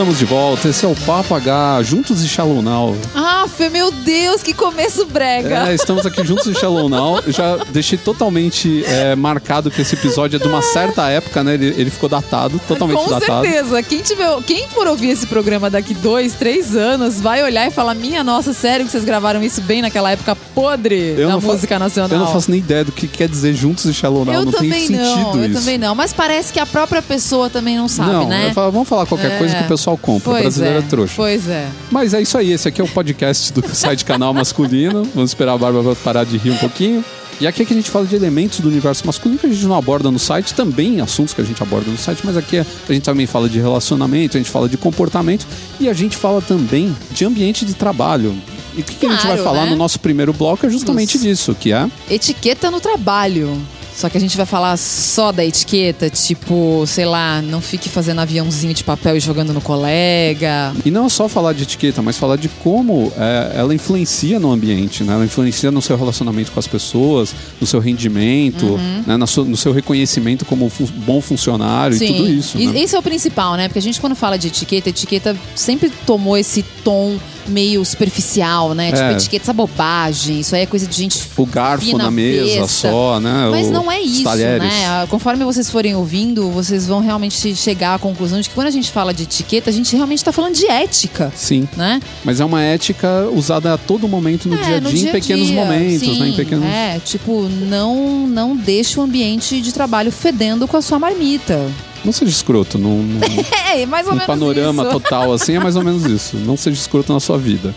Estamos de volta. Esse é o Papo H, juntos e Shallow Now. Ah, meu Deus, que começo brega. É, estamos aqui juntos e Shallow Now. Eu já deixei totalmente é, marcado que esse episódio é de uma certa época, né? Ele, ele ficou datado, totalmente Com datado. certeza. Quem, tiver, quem for ouvir esse programa daqui dois, três anos, vai olhar e falar: Minha nossa, sério que vocês gravaram isso bem naquela época podre Eu da música nacional? Eu não faço nem ideia do que quer dizer juntos e Shallow Now. Eu não também tem sentido não, eu isso. também não. Mas parece que a própria pessoa também não sabe, não, né? eu falo, vamos falar qualquer É. coisa que o pessoal compra. Pois o brasileiro é. é, trouxa. Pois é. Mas é isso aí, esse aqui é o podcast do site canal masculino. Vamos esperar a Bárbara parar de rir um pouquinho. E aqui é que a gente fala de elementos do universo masculino que a gente não aborda no site, também assuntos que a gente aborda no site, mas aqui a gente também fala de relacionamento, a gente fala de comportamento e a gente fala também de ambiente de trabalho. E o que, que a gente vai Claro, falar né? no nosso primeiro bloco é justamente Dos- disso, que é Etiqueta no trabalho. Só que a gente vai falar só da etiqueta, tipo, sei lá, não fique fazendo aviãozinho de papel e jogando no colega. E não é só falar de etiqueta, mas falar de como é, ela influencia no ambiente, né? Ela influencia no seu relacionamento com as pessoas, no seu rendimento, Uhum. né? Na sua- no seu reconhecimento como fun- bom funcionário e tudo isso. E- né? Esse é o principal, né? Porque a gente, quando fala de etiqueta, etiqueta sempre tomou esse tom meio superficial, né? Tipo, É. etiqueta, essa bobagem, isso aí é coisa de gente O garfo na mesa só, né? Mas O- não é os isso, né? Ah, Conforme vocês forem ouvindo, vocês vão realmente chegar à conclusão de que quando a gente fala de etiqueta, a gente realmente tá falando de ética, Sim, né? mas é uma ética usada a todo momento no É, dia a no dia, em pequenos dia. momentos, Sim, né? Em pequenos... É, tipo, não, não deixa o ambiente de trabalho fedendo com a sua marmita. Não seja escroto, num, num, É, mais ou num menos panorama isso. total assim, é mais ou menos isso. Não seja escroto na sua vida.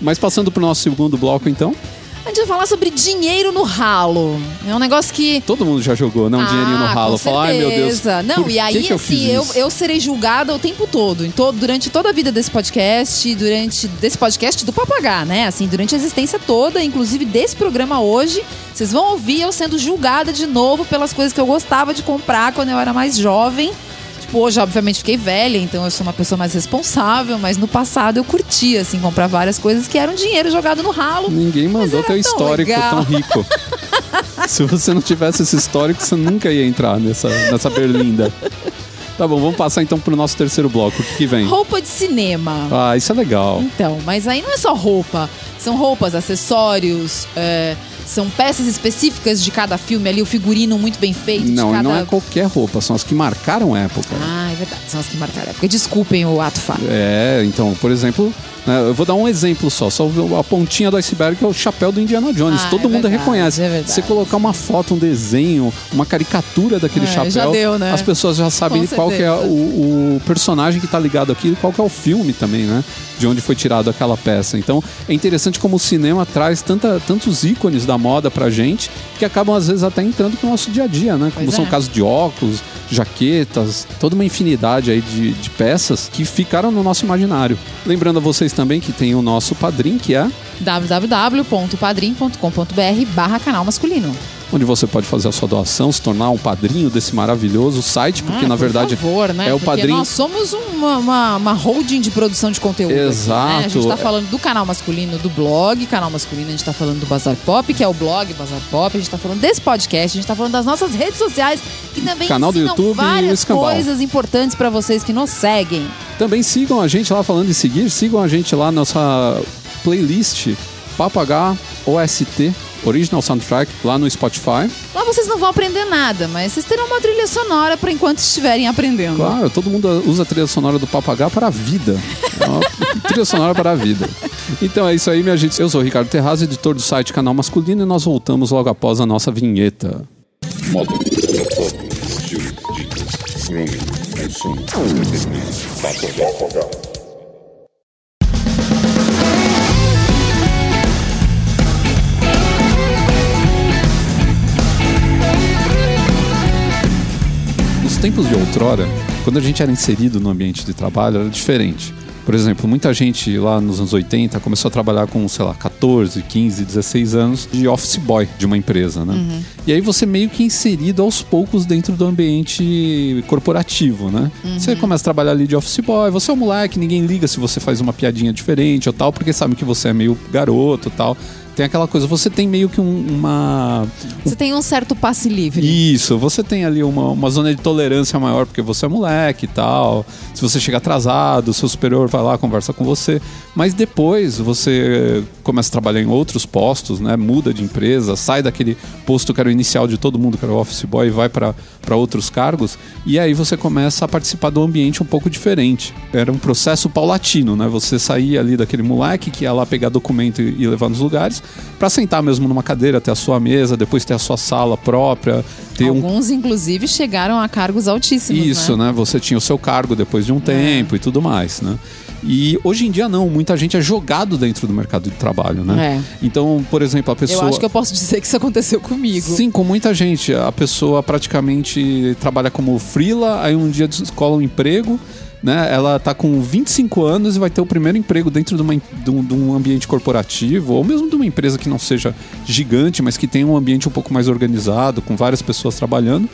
Mas passando pro nosso segundo bloco, então. A gente vai falar sobre dinheiro no ralo. É um negócio que. Todo mundo já jogou, né? Um dinheirinho no Ah, ralo. Falar, ai meu Deus. Não, e aí, que que eu assim, eu, isso? eu serei julgada o tempo todo, em todo, durante toda a vida desse podcast, durante desse podcast do Papagá, né? Assim, durante a existência toda, inclusive desse programa hoje, vocês vão ouvir eu sendo julgada de novo pelas coisas que eu gostava de comprar quando eu era mais jovem. Tipo, hoje, obviamente, fiquei velha, então eu sou uma pessoa mais responsável, mas no passado eu curtia, assim, comprar várias coisas que eram dinheiro jogado no ralo. Ninguém mandou teu histórico legal. tão rico. Se você não tivesse esse histórico, você nunca ia entrar nessa, nessa berlinda. Tá bom, vamos passar então pro nosso terceiro bloco. O que, que vem? Roupa de cinema. Ah, isso é legal. Então, mas aí não é só roupa. São roupas, acessórios, é, são peças específicas de cada filme ali, o figurino muito bem feito. Não, e cada... não é qualquer roupa, são as que marcaram época. Ah, é verdade. São as que marcaram a época. Desculpem o ato falho. É, então, por exemplo, né, eu vou dar um exemplo só, só a pontinha do iceberg que é o chapéu do Indiana Jones. Ah, Todo é mundo verdade, reconhece. é verdade. Você colocar uma foto, um desenho, uma caricatura daquele É, chapéu, deu, né? as pessoas já sabem Com qual é o, o personagem que tá ligado aqui, qual é o filme também, né? De onde foi tirado aquela peça. Então, é interessante como o cinema traz tanta, tantos ícones da moda pra gente que acabam às vezes até entrando pro nosso dia a dia, né? Como Pois são é. casos de óculos, jaquetas, toda uma infinidade aí de, de peças que ficaram no nosso imaginário. Lembrando a vocês também que tem o nosso padrinho, que é www.padrim.com.br barra canal masculino. Onde você pode fazer a sua doação, se tornar um padrinho desse maravilhoso site, porque Ah, na por verdade favor, né? é o Porque padrinho. nós somos uma, uma, uma holding de produção de conteúdo. aqui, né? A Exato. gente tá falando do canal masculino, do blog, canal masculino, a gente tá falando do Bazar Pop, que é o blog Bazar Pop, a gente tá falando desse podcast, a gente tá falando das nossas redes sociais, que também Canal do YouTube várias coisas importantes pra vocês que nos seguem. Também sigam a gente lá falando em seguir, sigam a gente lá na nossa playlist Papo H OST Original Soundtrack lá no Spotify. Lá vocês não vão aprender nada, mas vocês terão uma trilha sonora pra enquanto estiverem aprendendo. Claro, todo mundo usa a trilha sonora do H para a vida. É uma trilha sonora para a vida. Então é isso aí, minha gente. Eu sou o Ricardo Terraz, editor do site Canal Masculino, e nós voltamos logo após a nossa vinheta. Consumo, tempos de outrora, quando a gente era inserido no ambiente de trabalho, era diferente. Por exemplo, muita gente lá nos anos 80 começou a trabalhar com, sei lá, 14, 15, 16 anos de office boy de uma empresa, né? E aí você meio que inserido aos poucos dentro do ambiente corporativo, né? Você começa a trabalhar ali de office boy, você é um moleque, ninguém liga se você faz uma piadinha diferente ou tal, porque sabe que você é meio garoto e tal. Tem aquela coisa, você tem meio que um- uma. Você tem um certo passe livre. Isso, você tem ali uma, uma zona de tolerância maior, porque você é moleque e tal. Se você chega atrasado, o seu superior vai lá, conversa com você. Mas depois você começa a trabalhar em outros postos, né? Muda de empresa, sai daquele posto que era o inicial de todo mundo, que era o office boy, e vai para outros cargos. E aí você começa a participar do ambiente um pouco diferente. Era um processo paulatino, né? Você saía ali daquele moleque que ia lá pegar documento e levar nos lugares, para sentar mesmo numa cadeira, ter a sua mesa, depois ter a sua sala própria, ter um Alguns, inclusive, chegaram a cargos altíssimos. isso, né? né? Você tinha o seu cargo depois de um tempo e tudo mais, né? E hoje em dia não, muita gente é jogado dentro do mercado de trabalho, né? Então, por exemplo, a pessoa. Eu acho que eu posso dizer que isso aconteceu comigo. Sim, com muita gente. A pessoa praticamente trabalha como freela, aí um dia descola um emprego, né? Ela tá com 25 anos e vai ter o primeiro emprego dentro de, uma, de, um, de um ambiente corporativo, ou mesmo de uma empresa que não seja gigante, mas que tenha um ambiente um pouco mais organizado, com várias pessoas trabalhando.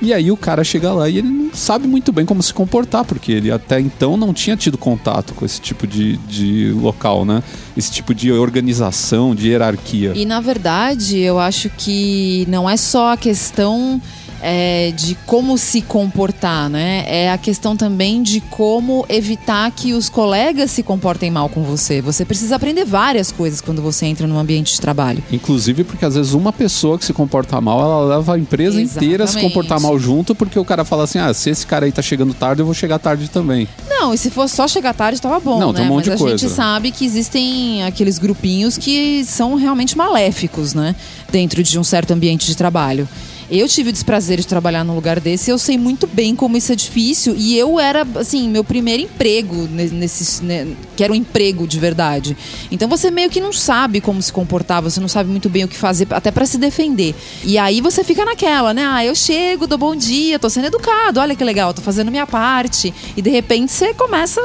E aí o cara chega lá e ele não sabe muito bem como se comportar, porque ele até então não tinha tido contato com esse tipo de, de local, né? Esse tipo de organização, de hierarquia. E na verdade, eu acho que não é só a questão é, de como se comportar, né? É a questão também de como evitar que os colegas se comportem mal com você. Você precisa aprender várias coisas quando você entra num ambiente de trabalho. Inclusive porque às vezes uma pessoa que se comporta mal, ela leva a empresa inteira a se Exatamente. comportar mal junto, porque o cara fala assim: ah, se esse cara aí tá chegando tarde, eu vou chegar tarde também. Não, e se fosse só chegar tarde, tava bom, Não, né? tem um monte Mas de a gente coisa. sabe que existem aqueles grupinhos que são realmente maléficos, né? Dentro de um certo ambiente de trabalho. Eu tive o desprazer de trabalhar num lugar desse, eu sei muito bem como isso é difícil. E eu era, assim, meu primeiro emprego ne- nesse, né, que era um emprego de verdade. Então você meio que não sabe como se comportar, você não sabe muito bem o que fazer, até pra se defender. E aí você fica naquela, né? Ah, eu chego, dou bom dia, tô sendo educado, olha que legal, tô fazendo minha parte. E de repente você começa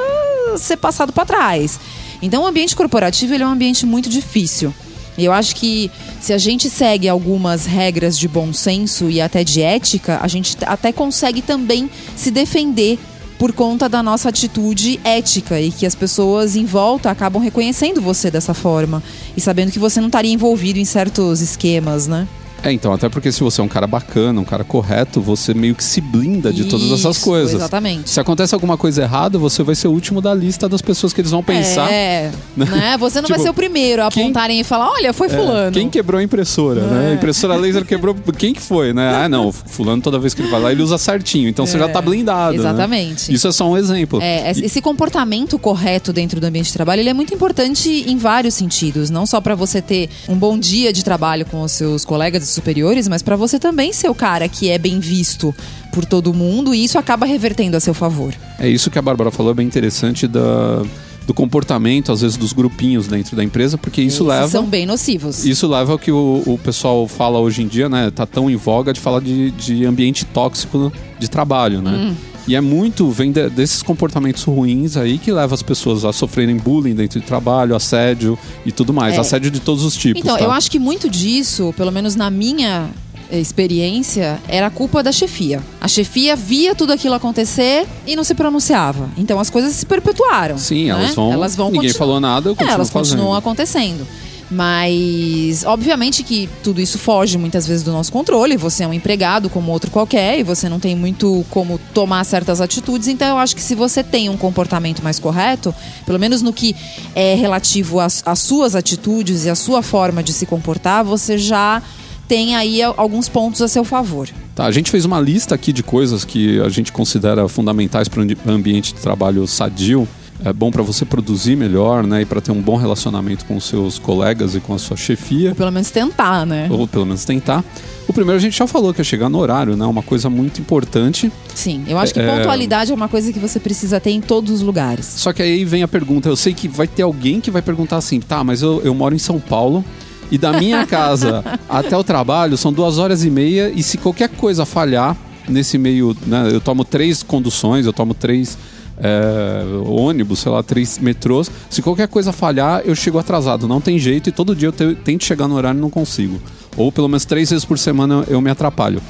a ser passado pra trás. Então o ambiente corporativo ele é um ambiente muito difícil. Eu acho que se a gente segue algumas regras de bom senso e até de ética, a gente até consegue também se defender por conta da nossa atitude ética e que as pessoas em volta acabam reconhecendo você dessa forma e sabendo que você não estaria envolvido em certos esquemas, né? É, então, até porque se você é um cara bacana, um cara correto, você meio que se blinda de todas essas Isso, coisas. Exatamente. Se acontece alguma coisa errada, você vai ser o último da lista das pessoas que eles vão pensar. É, né? Você não Tipo, vai ser o primeiro a quem- apontarem e falar, olha, foi É, fulano. Quem quebrou a impressora, né? É. A impressora laser quebrou. Quem que foi, né? Ah, não. Fulano, toda vez que ele vai lá, ele usa certinho. Então você já tá blindado. né? Exatamente. Isso é só um exemplo. É, E- esse comportamento correto dentro do ambiente de trabalho ele é muito importante em vários sentidos. Não só para você ter um bom dia de trabalho com os seus colegas e superiores, mas para você também ser o cara que é bem visto por todo mundo e isso acaba revertendo a seu favor. É isso que a Bárbara falou, é bem interessante da, do comportamento, às vezes, dos grupinhos dentro da empresa, porque isso leva. são bem nocivos. Isso leva ao que o, o pessoal fala hoje em dia, né? Tá tão em voga de falar de, de ambiente tóxico de trabalho, né? Hum. E é muito, vem de- desses comportamentos ruins aí que leva as pessoas a sofrerem bullying dentro de trabalho, assédio e tudo mais. É. Assédio de todos os tipos. Então, tá? eu acho que muito disso, pelo menos na minha eh, experiência, era culpa da chefia. A chefia via tudo aquilo acontecer e não se pronunciava. Então as coisas se perpetuaram. Sim, né? elas vão. Elas vão ninguém continu- falou nada, eu É, elas fazendo. continuam acontecendo. Mas, obviamente que tudo isso foge muitas vezes do nosso controle. Você é um empregado como outro qualquer e você não tem muito como tomar certas atitudes. Então, eu acho que se você tem um comportamento mais correto, pelo menos no que é relativo às, às suas atitudes e à sua forma de se comportar, você já tem aí alguns pontos a seu favor. Tá, a gente fez uma lista aqui de coisas que a gente considera fundamentais para um ambiente de trabalho sadio. É bom para você produzir melhor, né? E para ter um bom relacionamento com os seus colegas e com a sua chefia. Pelo menos tentar, né? Ou pelo menos tentar. O primeiro a gente já falou, que é chegar no horário, né? Uma coisa muito importante. Sim, eu acho que É- pontualidade é uma coisa que você precisa ter em todos os lugares. Só que aí vem a pergunta. Eu sei que vai ter alguém que vai perguntar assim, tá, mas eu, eu moro em São Paulo e da minha casa até o trabalho são duas horas e meia e se qualquer coisa falhar nesse meio, né? Eu tomo três conduções, eu tomo três é, ônibus, sei lá, três metrôs. Se qualquer coisa falhar, eu chego atrasado. Não tem jeito e todo dia eu te- tento chegar no horário e não consigo. Ou pelo menos três vezes por semana eu me atrapalho.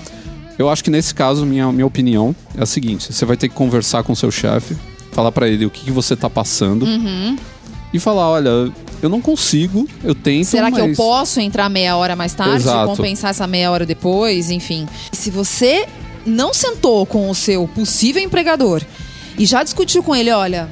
Eu acho que nesse caso, minha, minha opinião é a seguinte: você vai ter que conversar com o seu chefe, falar pra ele o que, que você tá passando Uhum. e falar: olha, eu não consigo, eu tento, Será que eu posso entrar meia hora mais tarde Exato. compensar essa meia hora depois? Enfim. Se você não sentou com o seu possível empregador e já discutiu com ele, olha,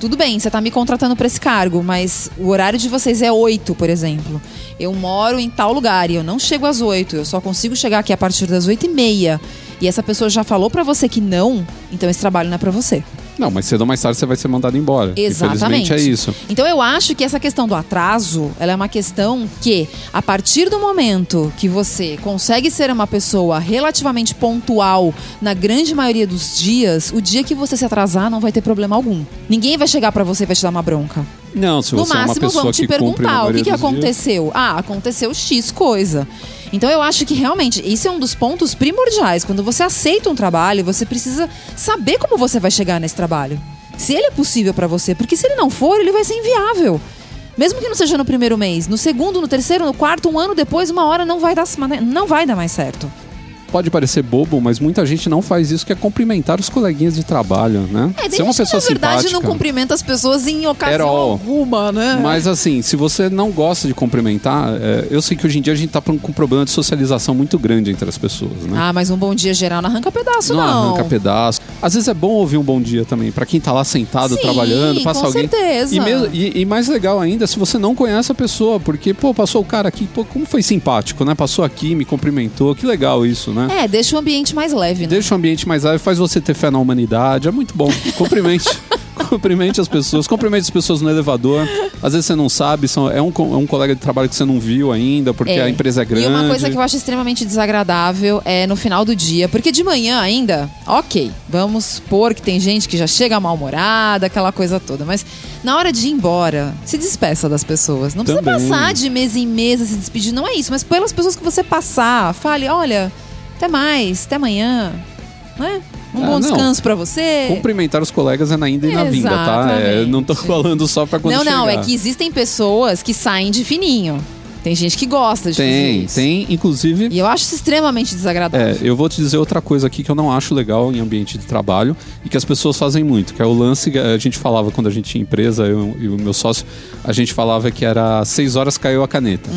tudo bem, você tá me contratando para esse cargo, mas o horário de vocês é 8, por exemplo. Eu moro em tal lugar e eu não chego às 8, eu só consigo chegar aqui a partir das 8 e meia. E essa pessoa já falou para você que não, então esse trabalho não é para você. Não, mas cedo ou mais tarde você vai ser mandado embora. Exatamente. Infelizmente é isso. Então eu acho que essa questão do atraso, ela é uma questão que, a partir do momento que você consegue ser uma pessoa relativamente pontual na grande maioria dos dias, o dia que você se atrasar não vai ter problema algum. Ninguém vai chegar pra você e vai te dar uma bronca. Não, se No você é uma máximo pessoa vão te perguntar o que, que dos dias- aconteceu. Ah, aconteceu X coisa. Então eu acho que realmente isso é um dos pontos primordiais. Quando você aceita um trabalho, você precisa saber como você vai chegar nesse trabalho. Se ele é possível pra você, porque se ele não for, ele vai ser inviável. Mesmo que não seja no primeiro mês, no segundo, no terceiro, no quarto, um ano depois, uma hora não vai dar, não vai dar mais certo. Pode parecer bobo, mas muita gente não faz isso, que é cumprimentar os coleguinhas de trabalho, né? É, tem Ser uma gente que, pessoa na verdade simpática. não cumprimenta as pessoas em ocasião alguma, né? Mas assim, se você não gosta de cumprimentar, é, eu sei que hoje em dia a gente tá com um problema de socialização muito grande entre as pessoas, né? Ah, mas um bom dia geral não arranca pedaço, não, não. arranca pedaço. Às vezes é bom ouvir um bom dia também, pra quem tá lá sentado, Sim, trabalhando, passa com alguém. certeza. E, mesmo- e- e mais legal ainda, se você não conhece a pessoa, porque, pô, passou o cara aqui, pô, como foi simpático, né? Passou aqui, me cumprimentou, que legal isso, né? É, deixa o ambiente mais leve, né? Deixa o ambiente mais leve, faz você ter fé na humanidade, é muito bom. Cumprimente. Cumprimente as pessoas, cumprimente as pessoas no elevador. Às vezes você não sabe, são, é, um, é um colega de trabalho que você não viu ainda, porque É. a empresa é grande. E uma coisa que eu acho extremamente desagradável é no final do dia. Porque de manhã ainda, ok, vamos supor que tem gente que já chega mal-humorada, aquela coisa toda. Mas na hora de ir embora, se despeça das pessoas. Não precisa Também. passar de mesa em mesa se despedir, não é isso. Mas pelas pessoas que você passar, fale, olha, até mais, até amanhã. Né? Um Ah, bom descanso pra você. Cumprimentar os colegas é na ida e na vinda, tá? É, não tô falando só pra quando não, não, é chegar. que existem pessoas que saem de fininho. Tem gente que gosta de Tem, tem, inclusive. E eu acho isso extremamente desagradável. É, eu vou te dizer outra coisa aqui que eu não acho legal em ambiente de trabalho e que as pessoas fazem muito, que é o lance a gente falava quando a gente tinha empresa, eu e o meu sócio, a gente falava que era seis horas caiu a caneta.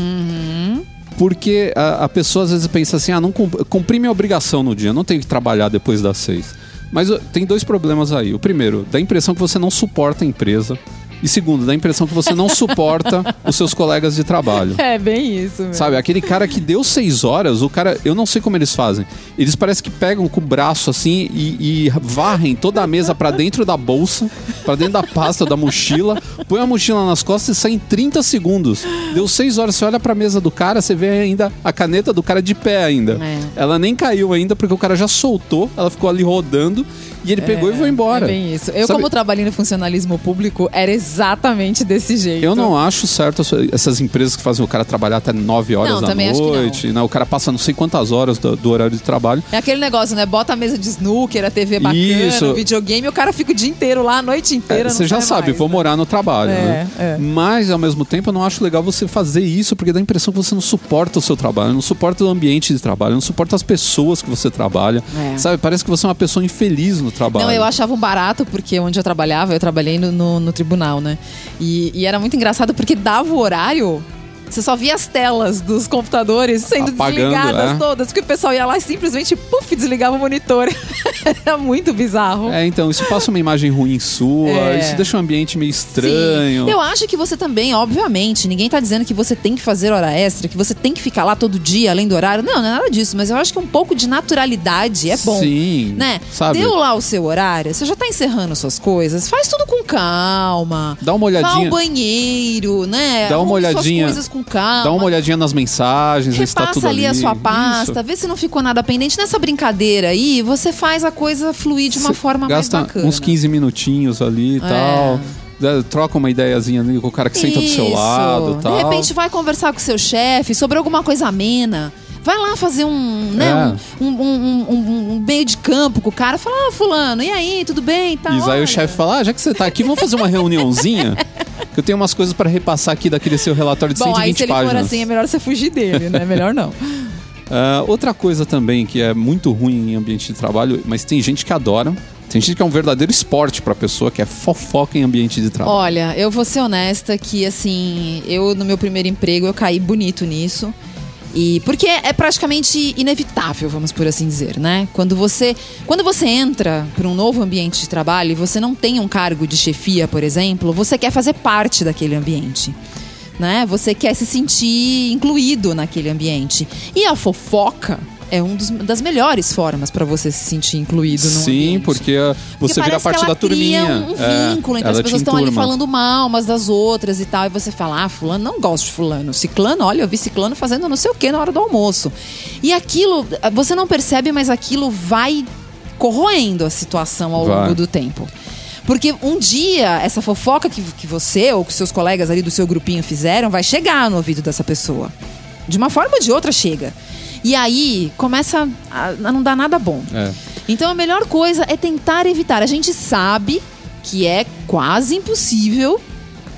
Porque a, a pessoa às vezes pensa assim, ah, não cum- cumpri minha obrigação no dia, não tenho que trabalhar depois das seis. Mas tem dois problemas aí. O primeiro, dá a impressão que você não suporta a empresa. E segundo, dá a impressão que você não suporta os seus colegas de trabalho. É bem isso, mesmo. Sabe, aquele cara que deu seis horas, o cara, eu não sei como eles fazem. Eles parecem que pegam com o braço assim e, e varrem toda a mesa pra dentro da bolsa, pra dentro da pasta da mochila, põe a mochila nas costas e sai em 30 segundos. Deu seis horas, você olha pra mesa do cara, você vê ainda a caneta do cara de pé ainda. É. Ela nem caiu ainda porque o cara já soltou, ela ficou ali rodando e ele pegou e foi embora. É bem isso. Eu, Sabe- como trabalhei no funcionalismo público, era exatamente desse jeito. Eu não acho certo essa- essas empresas que fazem o cara trabalhar até 9 horas Não, da noite, né? O cara passa não sei quantas horas do, do horário de trabalho. É aquele negócio, né? Bota a mesa de snooker, a TV bacana, Isso. o videogame, o cara fica o dia inteiro lá, a noite inteira. É, você já sabe, mais, vou né? morar no trabalho, É, né? é. Mas, ao mesmo tempo, eu não acho legal você fazer isso, porque dá a impressão que você não suporta o seu trabalho, não suporta o ambiente de trabalho, não suporta as pessoas que você trabalha. É. Sabe, parece que você é uma pessoa infeliz no trabalho. Não, eu achava um barato, porque onde eu trabalhava, eu trabalhei no, no, no tribunal, né? E, e era muito engraçado porque dava o horário. Você só via as telas dos computadores sendo Apagando, desligadas é. todas, porque o pessoal ia lá e simplesmente, puf, desligava o monitor. era muito bizarro. É, então, isso passa uma imagem ruim sua, É. isso deixa um ambiente meio estranho. Sim. Eu acho que você também, obviamente, ninguém tá dizendo que você tem que fazer hora extra, que você tem que ficar lá todo dia, além do horário. Não, não é nada disso, mas eu acho que um pouco de naturalidade é bom. Sim, Né? sabe? Deu lá o seu horário, você já tá encerrando suas coisas, faz tudo com calma. Dá uma Vá olhadinha. ao banheiro, né? Dá uma olhadinha- Suas coisas com calma. Dá uma olhadinha nas mensagens, vê se tá Repassa tudo ali, ali. a sua pasta, vê se não ficou nada pendente. Nessa brincadeira aí, você faz a coisa fluir de uma forma gasta mais bacana. uns 15 minutinhos ali e É. tal. Dá- Troca uma ideiazinha ali com o cara que senta do seu Isso. lado e tal. De repente vai conversar com o seu chefe sobre alguma coisa amena. Vai lá fazer um, né, É. um, um, um- um- meio de campo com o cara. Fala, ah, fulano, e aí, tudo bem? e Tal, Isso, aí o chefe fala: ah, já que você tá aqui, vamos fazer uma reuniãozinha? que eu tenho umas coisas pra repassar aqui daquele seu relatório de Bom, 120 aí se ele páginas. for assim, é melhor você fugir dele, né? Melhor não. Ah, outra coisa também que é muito ruim em ambiente de trabalho, mas tem gente que adora, Tem gente que é um verdadeiro esporte pra pessoa, que é fofoca em ambiente de trabalho. Olha, eu vou ser honesta que, assim, eu no meu primeiro emprego eu caí bonito nisso. E porque é praticamente inevitável, vamos por assim dizer, né? Quando você, quando você entra para um novo ambiente de trabalho e você não tem um cargo de chefia, por exemplo, você quer fazer parte daquele ambiente. Né? Você quer se sentir incluído naquele ambiente. E a fofoca é uma das melhores formas para você se sentir incluído no Sim, porque Porque você vira parte da turminha. Cria um É, vínculo, então ela as pessoas estão ali falando mal umas das outras e tal. E você fala, ah, fulano, não gosto de fulano. Ciclano, olha, eu vi ciclano fazendo não sei o que na hora do almoço. E aquilo, você não percebe, mas aquilo vai corroendo a situação ao Vai. longo do tempo. Porque um dia, essa fofoca que, que você ou que seus colegas ali do seu grupinho fizeram vai chegar no ouvido dessa pessoa. De uma forma ou de outra chega. E aí começa a, não dar nada bom. É. Então a melhor coisa é tentar evitar. A gente sabe que é quase impossível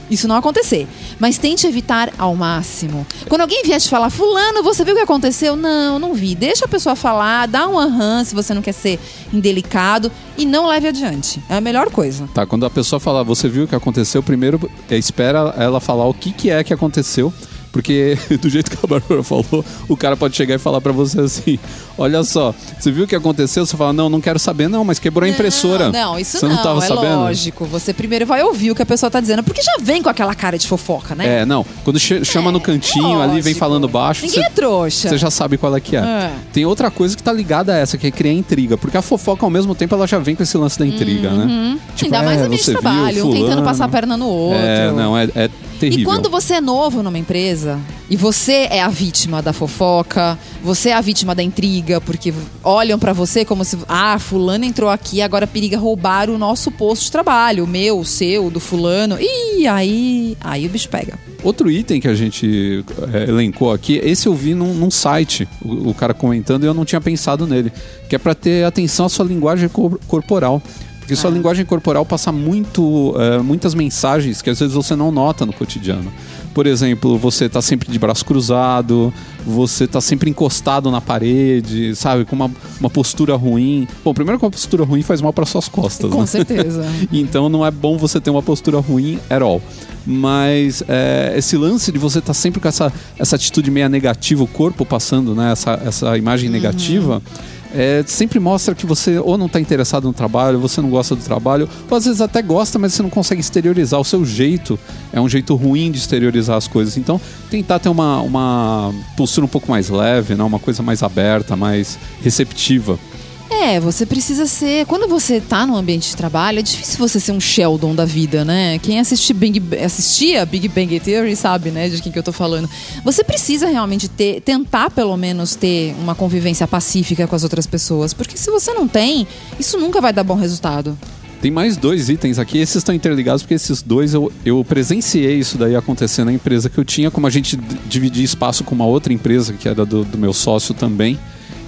isso não acontecer. Mas tente evitar ao máximo. Quando alguém vier te falar, fulano, você viu o que aconteceu? Não, não vi. Deixa a pessoa falar, dá um aham se você não quer ser indelicado e não leve adiante. É a melhor coisa. Tá, quando a pessoa fala, você viu o que aconteceu, primeiro é, espera ela falar o que, que é que aconteceu. Porque do jeito que a Bárbara falou, o cara pode chegar e falar pra você assim: Olha só, você viu o que aconteceu? Você fala: Não, não quero saber, não, mas quebrou a impressora. Não, não, isso você não, não, tava é sabendo? lógico. Você primeiro vai ouvir o que a pessoa tá dizendo, porque já vem com aquela cara de fofoca, né? É, não. Quando che- chama no cantinho ali, vem falando baixo, Ninguém você, é trouxa. você já sabe qual é que é. É. Tem outra coisa que tá ligada a essa, que é criar intriga. Porque a fofoca, ao mesmo tempo, ela já vem com esse lance da intriga, né? Tipo, Uhum. Ainda mais é, ambiente você de viu trabalho, um tentando passar a perna no outro. É, não, é, é terrível. E quando você é novo numa empresa e você é a vítima da fofoca, você é a vítima da intriga, porque olham pra você como se, ah, fulano entrou aqui, agora periga roubar o nosso posto de trabalho, o meu, o seu, do fulano. E aí, aí o bicho pega. Outro item que a gente é, elencou aqui, esse eu vi num, num site, o, o cara comentando, e eu não tinha pensado nele, que é para ter atenção à sua linguagem cor- corporal. Porque Ah. sua linguagem corporal passa muito, é, muitas mensagens que às vezes você não nota no cotidiano. Por exemplo, você tá sempre de braço cruzado, você tá sempre encostado na parede, sabe, com uma, uma postura ruim. Bom, primeiro que uma postura ruim faz mal para suas costas, Com né? certeza. Então não é bom você ter uma postura ruim at all. Mas é, esse lance de você estar sempre com essa, essa atitude meio negativa, o corpo passando né, essa, essa imagem negativa, é, sempre mostra que você ou não está interessado no trabalho, você não gosta do trabalho, ou às vezes até gosta, mas você não consegue exteriorizar. O seu jeito é um jeito ruim de exteriorizar as coisas. Então, tentar ter uma, uma postura um pouco mais leve, né, uma coisa mais aberta, mais receptiva. É, você precisa ser. Quando você tá num ambiente de trabalho, é difícil você ser um Sheldon da vida, né? Quem assiste Big, assistia Big Bang Theory sabe, né, de quem que eu tô falando. Você precisa realmente ter, tentar pelo menos ter uma convivência pacífica com as outras pessoas, porque se você não tem, isso nunca vai dar bom resultado. Tem mais dois itens aqui, esses estão interligados porque esses dois eu, eu presenciei isso daí acontecer na empresa que eu tinha, como a gente dividia espaço com uma outra empresa que era do, do meu sócio também.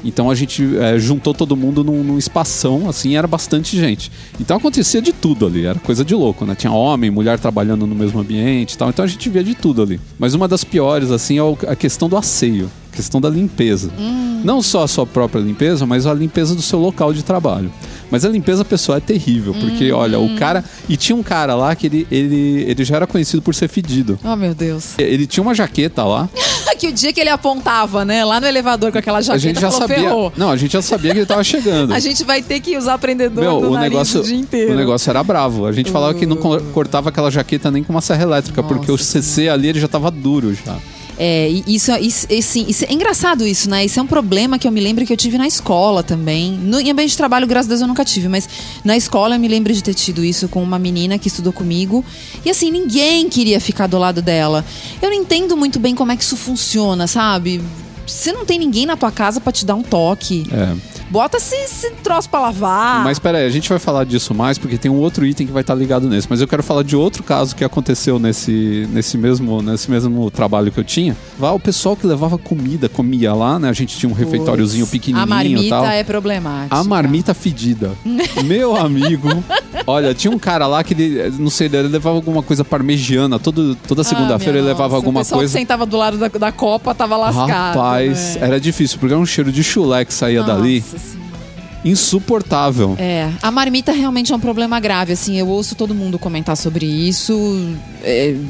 Então a gente é, juntou todo mundo num, num espação, assim, era bastante gente. Então acontecia de tudo ali, era coisa de louco, né? Tinha homem, mulher trabalhando no mesmo ambiente e tal, então a gente via de tudo ali. Mas uma das piores, assim, é a questão do asseio, questão da limpeza. Não só a sua própria limpeza, mas a limpeza do seu local de trabalho. Mas a limpeza pessoal é terrível, porque, olha, o cara. E tinha um cara lá que ele, ele, ele já era conhecido por ser fedido. Oh, meu Deus. Ele tinha uma jaqueta lá, que o dia que ele apontava, né, lá no elevador com aquela a jaqueta, gente já falou, sabia. ferrou. Não, a gente já sabia que ele tava chegando. A gente vai ter que usar prendedor Meu, o negócio, o dia inteiro. o negócio era bravo. A gente falava que não co- cortava aquela jaqueta nem com uma serra elétrica, porque o Nossa CC ali ele já tava duro já. É, isso, isso, assim, isso é engraçado isso, né? Isso é um problema que eu me lembro que eu tive na escola também. No, em ambiente de trabalho, graças a Deus, eu nunca tive, mas na escola eu me lembro de ter tido isso com uma menina que estudou comigo. E assim, ninguém queria ficar do lado dela. Eu não entendo muito bem como é que isso funciona, sabe? Você não tem ninguém na tua casa pra te dar um toque. É. Bota esse, esse troço pra lavar. Mas peraí, a gente vai falar disso mais porque tem um outro item que vai estar ligado nesse. Mas eu quero falar de outro caso que aconteceu nesse, nesse, mesmo, nesse mesmo trabalho que eu tinha. Lá o pessoal que levava comida, comia lá, né? A gente tinha um refeitóriozinho pequenininho A marmita tal. é problemática. A marmita fedida. Meu amigo. Olha, tinha um cara lá que ele, não sei, ele levava alguma coisa parmegiana. Todo, toda segunda-feira Ah, ele levava nossa, alguma O pessoal coisa. que sentava do lado da, da copa tava lascado. Rapaz, né? era difícil, porque era um cheiro de chulé que saía dali. Nossa Senhora. Insuportável. É, a marmita realmente é um problema grave, assim, eu ouço todo mundo comentar sobre isso,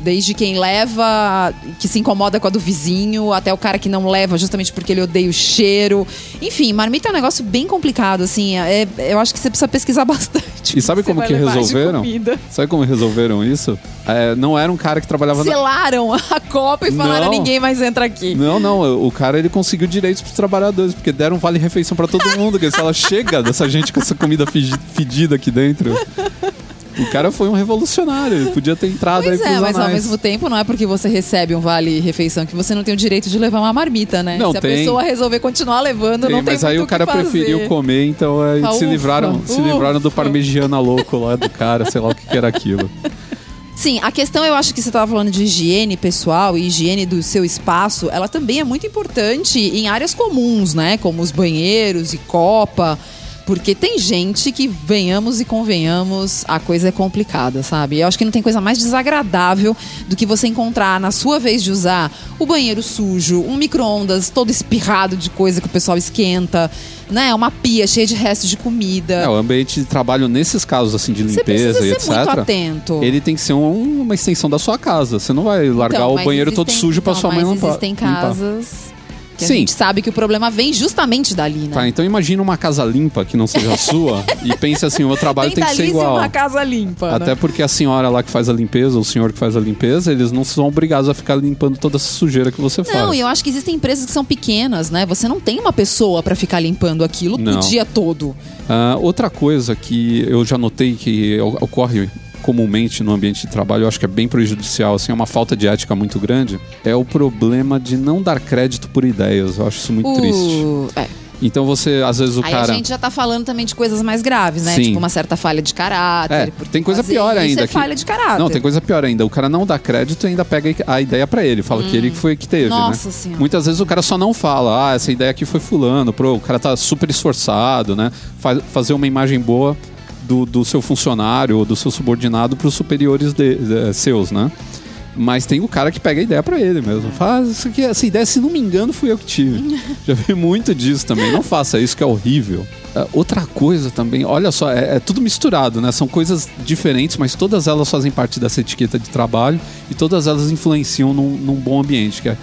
desde quem leva, que se incomoda com a do vizinho, até o cara que não leva justamente porque ele odeia o cheiro. Enfim, marmita é um negócio bem complicado, assim, é, eu acho que você precisa pesquisar bastante. E sabe como que resolveram? Sabe como resolveram isso? É, não era um cara que trabalhava na... Selaram a copa e falaram: Não. ninguém mais entra aqui. Não, não, o cara ele conseguiu direitos pros trabalhadores, porque deram um vale-refeição pra todo mundo, que falaram, chega dessa gente com essa comida fedi- fedida aqui dentro. O cara foi um revolucionário, ele podia ter entrado Pois aí é, mas ao anais. mesmo tempo não é porque você recebe um vale-refeição que você não tem o direito de levar uma marmita, né? Não, Se a tem. pessoa resolver continuar levando, Tem, não tem mas aí o cara preferiu comer, então aí Ah, se ufa, livraram, se ufa. livraram do parmegiana louco lá do cara, sei lá o que, que era aquilo. Sim, a questão eu acho que você estava falando de higiene pessoal e higiene do seu espaço, ela também é muito importante em áreas comuns, né? Como os banheiros e copa. Porque tem gente que, venhamos e convenhamos, a coisa é complicada, sabe? Eu acho que não tem coisa mais desagradável do que você encontrar na sua vez de usar o banheiro sujo, um micro-ondas todo espirrado de coisa que o pessoal esquenta, né? Uma pia cheia de restos de comida. É, o ambiente de trabalho nesses casos assim de limpeza e ser muito etc. atento. Ele tem que ser um- uma extensão da sua casa. Você não vai largar Então, o banheiro todo existem- sujo pra então, sua mãe mas limpar. existem limpar. casas que Sim. a gente sabe que o problema vem justamente dali, né? Tá, então imagina uma casa limpa que não seja a sua e pense assim, o meu trabalho tem que ser Mentalize igual. uma casa limpa, Até né? porque a senhora lá que faz a limpeza, o senhor que faz a limpeza, eles não são obrigados a ficar limpando toda essa sujeira que você Não, faz. e eu acho que existem empresas que são pequenas, né? Você não tem uma pessoa pra ficar limpando aquilo Não. o dia todo. Ah, outra coisa que eu já notei que ocorre comumente no ambiente de trabalho, eu acho que é bem prejudicial, assim, é uma falta de ética muito grande, é o problema de não dar crédito por ideias. Eu acho isso muito triste. O- é. Então você, às vezes o Aí cara... a gente já tá falando também de coisas mais graves, né? Sim. Tipo uma certa falha de caráter. É, tem coisa pior isso ainda. É que- falha de caráter. Não, tem coisa pior ainda. O cara não dá crédito e ainda pega a ideia pra ele. Fala que ele que foi que teve, Hum. Nossa né? Senhora. Muitas vezes o cara só não fala, ah, essa ideia aqui foi fulano, pro, o cara tá super esforçado, né? Faz, fazer uma imagem boa do, do seu funcionário ou do seu subordinado pros superiores de- de- seus, né? Mas tem o cara que pega a ideia pra ele mesmo. Faz isso aqui, essa ideia, se não me engano, fui eu que tive. Já vi muito disso também. Não faça isso, que é horrível. Ah, outra coisa também, olha só, é, é tudo misturado, né? São coisas diferentes, mas todas elas fazem parte dessa etiqueta de trabalho e todas elas influenciam num, num bom ambiente, que é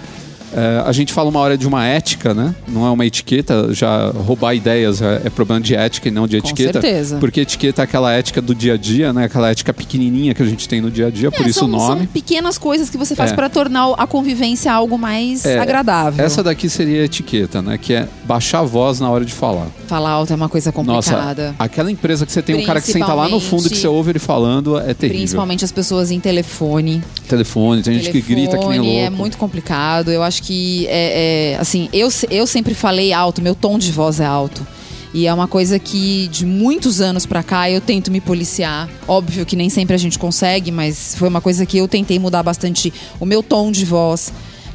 é, a gente fala uma hora de uma ética, né? Não é uma etiqueta. Já roubar ideias é, é problema de ética e não de Com etiqueta. certeza. Porque etiqueta é aquela ética do dia a dia, né? Aquela ética pequenininha que a gente tem no dia a dia, por É, isso são, o nome. São pequenas coisas que você faz É. pra tornar a convivência algo mais É, agradável. Essa daqui seria a etiqueta, né? Que é baixar a voz na hora de falar. Falar alto é uma coisa Nossa, complicada. aquela empresa que você tem um cara que senta lá no fundo que você ouve ele falando é terrível. Principalmente as pessoas em telefone. Telefone, tem gente que grita que nem Telefone louco. É muito complicado. Eu acho que é, é, assim, eu, eu sempre falei alto, meu tom de voz é alto. E é uma coisa que de muitos anos pra cá eu tento me policiar. Óbvio que nem sempre a gente consegue, mas foi uma coisa que eu tentei mudar bastante o meu tom de voz.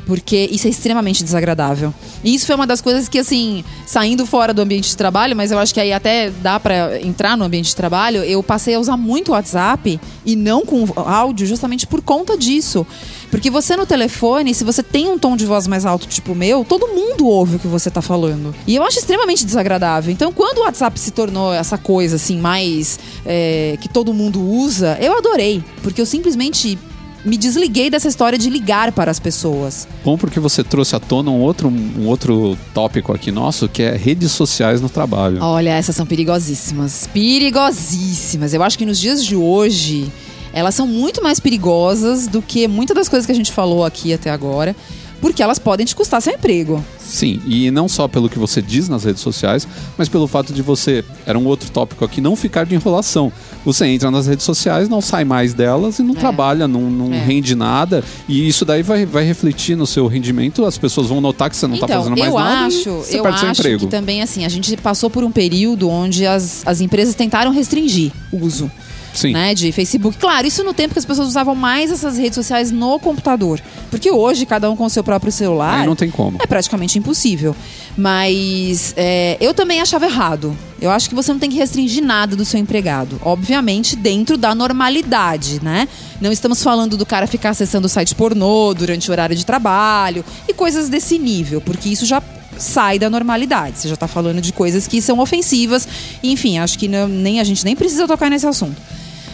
Porque isso é extremamente desagradável. E isso foi uma das coisas que, assim, saindo fora do ambiente de trabalho, mas eu acho que aí até dá pra entrar no ambiente de trabalho, eu passei a usar muito o WhatsApp e não com áudio, justamente por conta disso. Porque você no telefone, se você tem um tom de voz mais alto, tipo o meu, todo mundo ouve o que você tá falando. E eu acho extremamente desagradável. Então, quando o WhatsApp se tornou essa coisa, assim, mais. é, que todo mundo usa, eu adorei. Porque eu simplesmente me desliguei dessa história de ligar para as pessoas. Bom porque você trouxe à tona um outro, um outro tópico aqui nosso, que é redes sociais no trabalho. Olha, essas são perigosíssimas. Perigosíssimas. Eu acho que nos dias de hoje, elas são muito mais perigosas do que muitas das coisas que a gente falou aqui até agora. Porque elas podem te custar seu emprego. Sim, e não só pelo que você diz nas redes sociais, mas pelo fato de você, era um outro tópico aqui, não ficar de enrolação. Você entra nas redes sociais, não sai mais delas e não É. trabalha, não, não É. rende nada. E isso daí vai, vai refletir no seu rendimento, as pessoas vão notar que você não está então, fazendo mais eu nada acho, você eu perde seu acho emprego. que também assim, a gente passou por um período onde as, as empresas tentaram restringir o uso. Sim. né, de Facebook. Claro, isso no tempo que as pessoas usavam mais essas redes sociais no computador. Porque hoje, cada um com o seu próprio celular. Aí não tem como. É praticamente impossível. Mas é, eu também achava errado. Eu acho que você não tem que restringir nada do seu empregado. Obviamente, dentro da normalidade, né? Não estamos falando do cara ficar acessando o site pornô durante o horário de trabalho e coisas desse nível, porque isso já sai da normalidade. Você já tá falando de coisas que são ofensivas. Enfim, acho que não- nem a gente nem precisa tocar nesse assunto.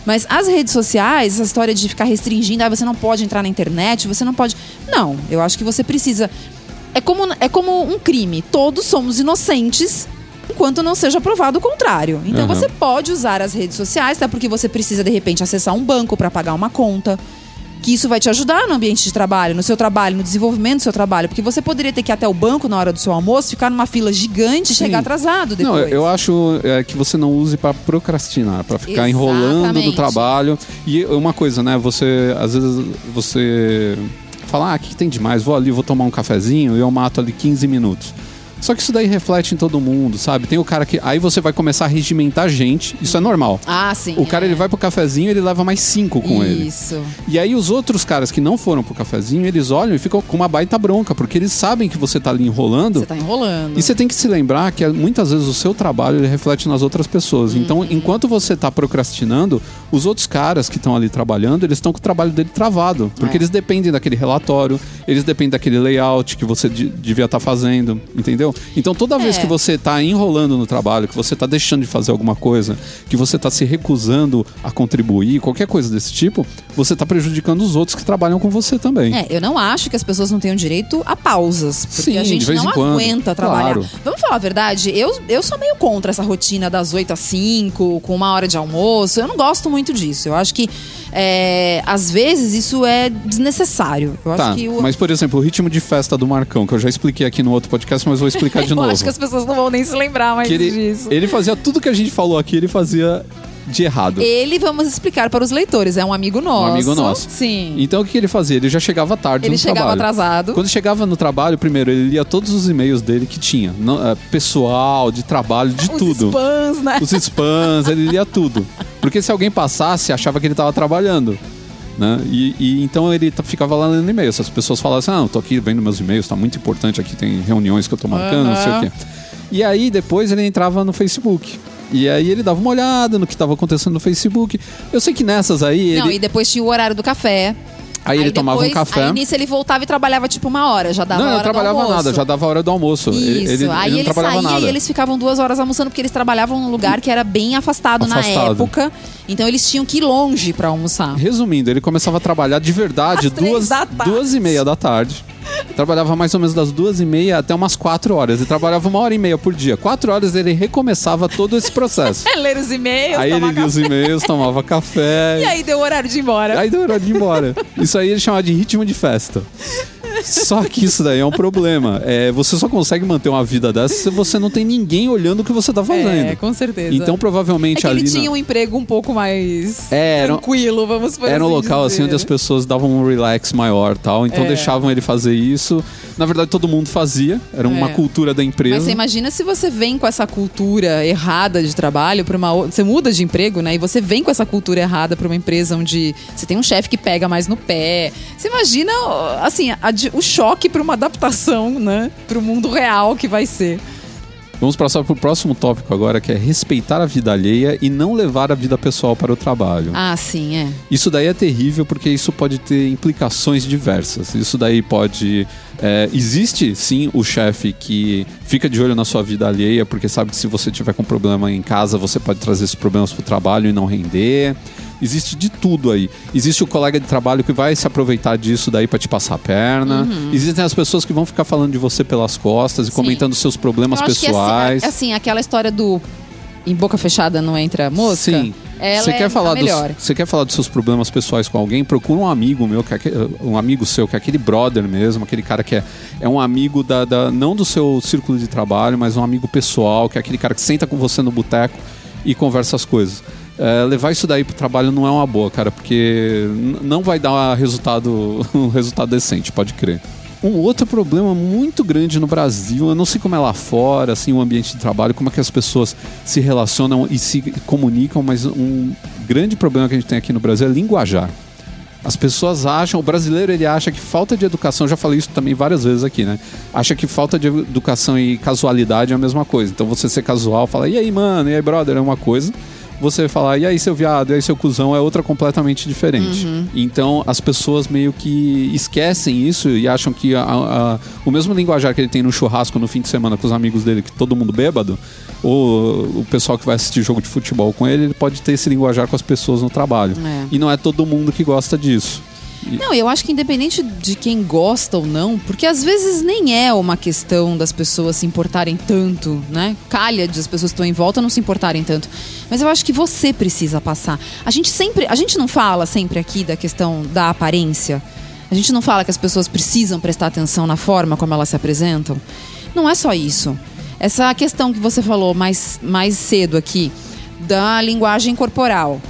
Mas as redes sociais, essa história de ficar restringindo, ah, você não pode entrar na internet, você não pode. Não, eu acho que você precisa. É como, é como um crime. Todos somos inocentes enquanto não seja provado o contrário. Então Aham. você pode usar as redes sociais, até porque você precisa, de repente, acessar um banco para pagar uma conta. Que isso vai te ajudar no ambiente de trabalho, no seu trabalho, no desenvolvimento do seu trabalho. Porque você poderia ter que ir até o banco na hora do seu almoço, ficar numa fila gigante e chegar atrasado depois. Não, eu- acho é, que você não use para procrastinar, para ficar enrolando do Exatamente. trabalho. E uma coisa, né? Você às vezes você fala, ah, o que tem demais? Vou ali, vou tomar um cafezinho e eu mato ali 15 minutos. Só que isso daí reflete em todo mundo, sabe? Tem o cara que. Aí você vai começar a regimentar gente, isso é normal. Ah, sim. O cara é. ele vai pro cafezinho ele leva mais cinco com ele. Isso. E aí os outros caras que não foram pro cafezinho, eles olham e ficam com uma baita bronca, porque eles sabem que você tá ali enrolando. Você tá enrolando. E você tem que se lembrar que muitas vezes o seu trabalho ele reflete nas outras pessoas. Então, Uhum. enquanto você está procrastinando, os outros caras que estão ali trabalhando, eles estão com o trabalho dele travado. Porque É. eles dependem daquele relatório, eles dependem daquele layout que você de- devia estar fazendo, entendeu? Então, toda vez É. que você está enrolando no trabalho, que você está deixando de fazer alguma coisa, que você está se recusando a contribuir, qualquer coisa desse tipo, você está prejudicando os outros que trabalham com você também. É, eu não acho que as pessoas não tenham direito a pausas. Porque Sim, a gente não aguenta trabalhar. Claro. Vamos falar a verdade? Eu, eu sou meio contra essa rotina das 8 às 5, com uma hora de almoço. Eu não gosto muito disso. Eu acho que, é, às vezes, isso é desnecessário. Eu Tá, acho que o. mas por exemplo, o ritmo de festa do Marcão, que eu já expliquei aqui no outro podcast, mas vou explicar de eu novo. acho que as pessoas não vão nem se lembrar mais Que ele, disso. ele fazia tudo que a gente falou aqui, ele fazia de errado. Ele, vamos explicar para os leitores, é um amigo nosso. Um amigo nosso. Sim. Então o que ele fazia? Ele já chegava tarde Ele no chegava trabalho. atrasado. Quando chegava no trabalho, primeiro, ele lia todos os e-mails dele que tinha. Não, é, pessoal, de trabalho, de Os tudo. spams, né? Os spams, ele lia tudo. Porque se alguém passasse, achava que ele estava trabalhando. Né? E, e então ele ficava lá lendo e-mail. Se as pessoas falassem, ah, não, tô aqui vendo meus e-mails, tá muito importante aqui, tem reuniões que eu tô marcando, não sei o quê. E aí depois ele entrava no Facebook. E aí ele dava uma olhada no que estava acontecendo no Facebook. Eu sei que nessas aí Não, ele. e depois tinha o horário do café. Aí ele tomava um depois- café. Aí nisso ele voltava e trabalhava tipo uma hora, já dava não, hora não trabalhava do almoço. nada, já dava a hora do almoço. Isso, Ele, ele, aí ele ele, não trabalhava saía nada. e eles ficavam duas horas almoçando porque eles trabalhavam num lugar que era bem afastado, na Afastado. época. Então eles tinham que ir longe pra almoçar. Resumindo, ele começava a trabalhar de verdade duas, duas e meia da tarde. Trabalhava mais ou menos das duas e meia até umas quatro horas. Ele trabalhava uma hora e meia por dia. Quatro horas ele recomeçava todo esse processo. Ler os e-mails, aí ele lia os e-mails, tomava café. E aí deu o horário de ir embora. Aí deu hora de ir embora. Isso aí ele chamava de ritmo de festa. Só que isso daí é um problema. É, você só consegue manter uma vida dessa se você não tem ninguém olhando o que você tá fazendo. É, com certeza. Então é provavelmente que ali. ele na- tinha um emprego um pouco mais É, tranquilo, vamos por Era um assim local assim dizer. onde as pessoas davam um relax maior tal, então É. deixavam ele fazer isso. Na verdade, todo mundo fazia, era uma É. cultura da Mas empresa. você imagina se você vem com essa cultura errada de trabalho para uma. Você muda de emprego, né? E você vem com essa cultura errada para uma empresa onde você tem um chefe que pega mais no pé. Você imagina, assim, a o choque para uma adaptação, né? Para o mundo real que vai ser. Vamos passar para o próximo tópico agora, que é respeitar a vida alheia e não levar a vida pessoal para o trabalho. Ah, sim, é. Isso daí é terrível porque isso pode ter implicações diversas. Isso daí pode. é, existe sim o chefe que fica de olho na sua vida alheia porque sabe que se você tiver com problema em casa você pode trazer esses problemas para o trabalho e não render. Existe de tudo aí. Existe o colega de trabalho que vai se aproveitar disso daí para te passar a perna. Existem as pessoas que vão ficar falando de você pelas costas e Uhum. Sim. comentando seus problemas que pessoais. assim, assim, aquela história do em boca fechada não entra mosca. Sim. Você é quer falar a dos, você quer falar dos seus problemas pessoais com alguém? Procura um amigo meu, que é um amigo seu, que é aquele brother mesmo, aquele cara que é, é um amigo da, da- não do seu círculo de trabalho, mas um amigo pessoal, que é aquele cara que senta com você no boteco e conversa as coisas. É, levar isso daí pro trabalho não é uma boa, cara, porque não vai dar resultado, um resultado decente, pode crer. Um outro problema muito grande no Brasil, eu não sei como é lá fora, assim, o ambiente de trabalho, como é que as pessoas se relacionam e se comunicam, mas um grande problema que a gente tem aqui no Brasil é linguajar. As pessoas acham, o brasileiro ele acha que falta de educação, já falei isso também várias vezes aqui, né? Acha que falta de educação e casualidade é a mesma coisa. Então você ser casual, fala, e aí, mano, e aí, brother, é uma coisa. Você falar, e aí seu viado, e aí seu cuzão, é outra completamente diferente. Uhum. Então as pessoas meio que esquecem isso e acham que a- a- o mesmo linguajar que ele tem no churrasco no fim de semana com os amigos dele, que todo mundo bêbado, ou o pessoal que vai assistir jogo de futebol com ele, ele pode ter esse linguajar com as pessoas no trabalho. É. E não é todo mundo que gosta disso. Não, eu acho que independente de quem gosta ou não, porque às vezes nem é uma questão das pessoas se importarem tanto, né? Calha de as pessoas que estão em volta não se importarem tanto. Mas eu acho que você precisa passar. A gente sempre, a gente não fala sempre aqui da questão da aparência. A gente não fala que as pessoas precisam prestar atenção na forma como elas se apresentam. Não é só isso. Essa questão que você falou mais, mais cedo aqui, da linguagem corporal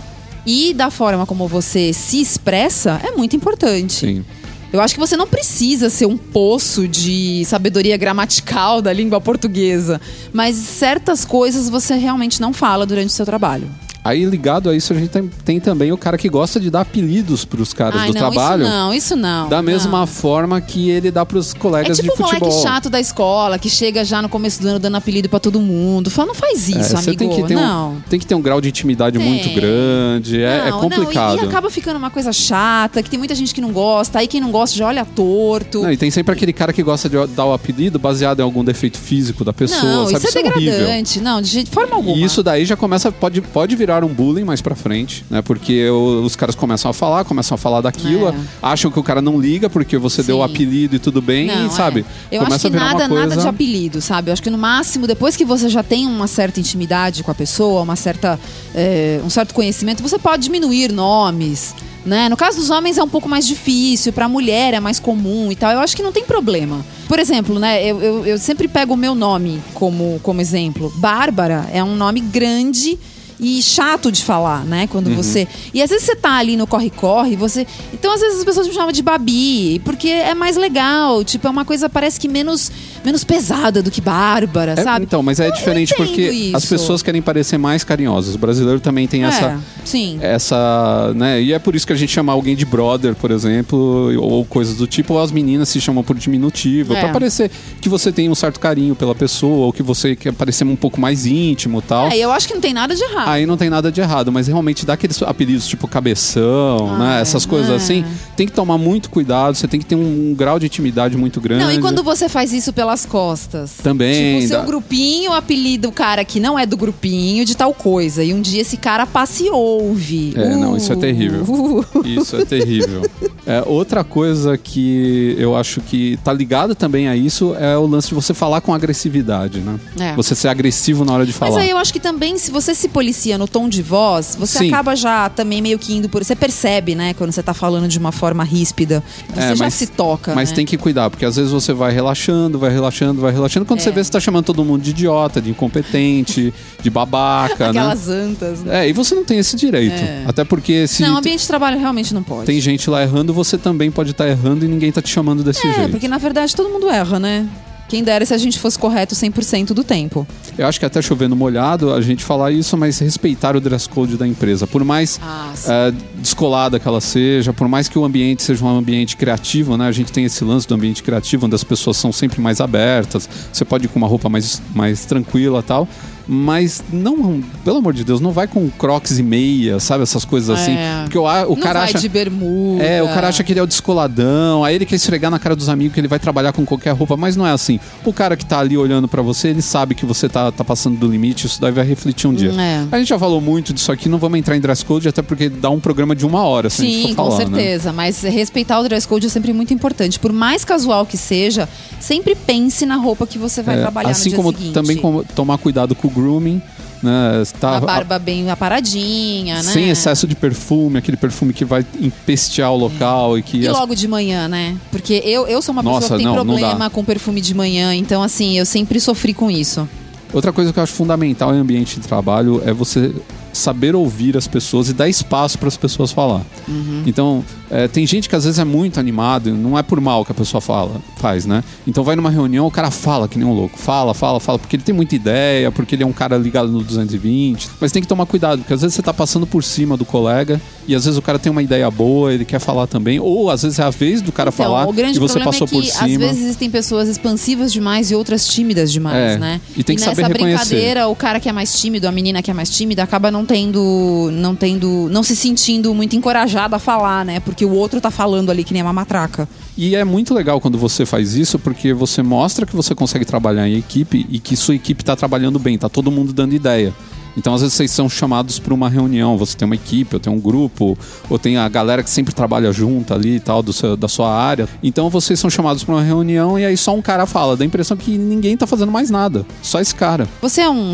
e da forma como você se expressa, é muito importante. Sim. Eu acho que você não precisa ser um poço de sabedoria gramatical da língua portuguesa, mas certas coisas você realmente não fala durante o seu trabalho. Aí ligado a isso, a gente tem, tem também o cara que gosta de dar apelidos pros caras Ai, do não, trabalho. isso não, isso não. Da mesma não. forma que ele dá pros É colegas tipo de o futebol. moleque chato da escola que chega já no começo do ano dando apelido pra todo mundo. Fala, não faz É, isso, você amigo. tem que, ter não. um, tem que ter um grau de intimidade Tem. muito grande. É, é Não, complicado. Não, e, e acaba ficando uma coisa chata, que tem muita gente que não gosta, aí quem não gosta já olha torto. Não, e tem sempre aquele cara que gosta de dar o apelido baseado em algum defeito físico da pessoa. Não, sabe? isso é horrível. degradante. Não, de forma alguma. E isso daí já começa, pode, pode virar um bullying mais pra frente, né? Porque o- os caras começam a falar, começam a falar daquilo, É. acham que o cara não liga porque você deu o Sim. apelido e tudo bem, Não, e sabe? é. Eu acho que virar nada, nada de apelido, sabe? Eu acho que no máximo, depois que você já tem uma certa intimidade com a pessoa, uma certa, é, um certo conhecimento, você pode diminuir nomes. Né? No caso dos homens é um pouco mais difícil, pra mulher é mais comum e tal. Eu acho que não tem problema. Por exemplo, né? Eu, eu, eu sempre pego o meu nome como, como exemplo. Bárbara é um nome grande e chato de falar, né? Quando Uhum. você. E às vezes você tá ali no corre-corre, você. Então, às vezes as pessoas me chamam de Babi, porque é mais legal. Tipo, é uma coisa, parece que menos, menos pesada do que Bárbara, É, sabe? Então, mas é Eu- diferente porque as isso. pessoas querem parecer mais carinhosas. O brasileiro também tem É, essa. sim. Essa, né? E é por isso que a gente chama alguém de brother, por exemplo, ou coisas do tipo, ou as meninas se chamam por diminutivo, É. pra parecer que você tem um certo carinho pela pessoa, ou que você quer parecer um pouco mais íntimo e tal. É, eu acho que não tem nada de errado. Aí não tem nada de errado, mas realmente dá aqueles apelidos tipo cabeção, Ah, né? Essas coisas é. assim, tem que tomar muito cuidado, você tem que ter um, um grau de intimidade muito grande. Não, e quando você faz isso pelas costas? Também Tipo, o seu dá. grupinho apelida o cara que não é do grupinho de tal coisa. E um dia esse cara passa e ouve. É, não, isso é terrível. Uh. Isso é terrível. É, outra coisa que eu acho que tá ligada também a isso é o lance de você falar com agressividade, né? É. Você ser agressivo na hora de falar. Mas aí eu acho que também, se você se policia no tom de voz, você Sim. acaba já também meio que indo por. Você percebe, né, quando você tá falando de uma forma ríspida. Você É, já mas- se toca. Mas né? tem que cuidar, porque às vezes você vai relaxando, vai relaxando, vai relaxando. Quando É. você vê, você tá chamando todo mundo de idiota, de incompetente, de babaca, né? Aquelas antas. Né? É, e você não tem esse direito. É. Até porque se Não, ambiente de trabalho realmente não pode. tem gente lá errando, você também pode estar errando e ninguém tá te chamando desse É, jeito. porque na verdade todo mundo erra, né? Quem dera se a gente fosse correto 100% do tempo. Eu acho que até chovendo molhado a gente falar isso, mas respeitar o dress code da empresa. Por mais Ah, é, descolada que ela seja, por mais que o ambiente seja um ambiente criativo, né? A gente tem esse lance do ambiente criativo, onde as pessoas são sempre mais abertas. Você pode ir com uma roupa mais, mais tranquila e tal. Mas não, pelo amor de Deus, não vai com crocs e meia, sabe? Essas coisas assim. É. Porque o, o não cara vai acha. de bermuda. É, o cara acha que ele é o descoladão, aí ele quer esfregar na cara dos amigos que ele vai trabalhar com qualquer roupa, mas não é assim. O cara que tá ali olhando pra você, ele sabe que você tá, tá passando do limite, isso daí vai refletir um dia. É. A gente já falou muito disso aqui, não vamos entrar em dress code, até porque dá um programa de uma hora, se a gente Sim, for com falar, né? certeza. Mas respeitar o dress code é sempre muito importante. Por mais casual que seja, sempre pense na roupa que você vai É, trabalhar assim no dia como seguinte. também como tomar cuidado com o grooming, né? Tá, A barba bem aparadinha, né? sem excesso de perfume, aquele perfume que vai empestear o local e que E as- logo de manhã, né? Porque eu, eu sou uma Nossa, pessoa que tem não, não problema dá. com perfume de manhã, então assim, eu sempre sofri com isso. Outra coisa que eu acho fundamental em ambiente de trabalho é você saber ouvir as pessoas e dar espaço para as pessoas falar. Uhum. Então, é, tem gente que às vezes é muito animado, não é por mal que a pessoa fala, faz, né? Então vai numa reunião, o cara fala que nem um louco, fala, fala, fala, porque ele tem muita ideia, porque ele é um cara ligado no 220. Mas tem que tomar cuidado, porque às vezes você tá passando por cima do colega e às vezes o cara tem uma ideia boa, ele quer falar também, ou às vezes é a vez do cara Então, falar e você problema passou é que por às cima. vezes existem pessoas expansivas demais e outras tímidas demais, É, né? e tem que nessa saber reconhecer. brincadeira, o cara que é mais tímido, a menina que é mais tímida, acaba não não tendo, não tendo, não se sentindo muito encorajada a falar, né? Porque o outro tá falando ali que nem uma matraca. E é muito legal quando você faz isso, porque você mostra que você consegue trabalhar em equipe e que sua equipe está trabalhando bem, tá todo mundo dando ideia. Então, às vezes, vocês são chamados para uma reunião. Você tem uma equipe, ou tem um grupo, ou tem a galera que sempre trabalha junto ali e tal, seu, da sua área. Então, vocês são chamados para uma reunião e aí só um cara fala. Dá a impressão que ninguém tá fazendo mais nada. Só esse cara. Você é um,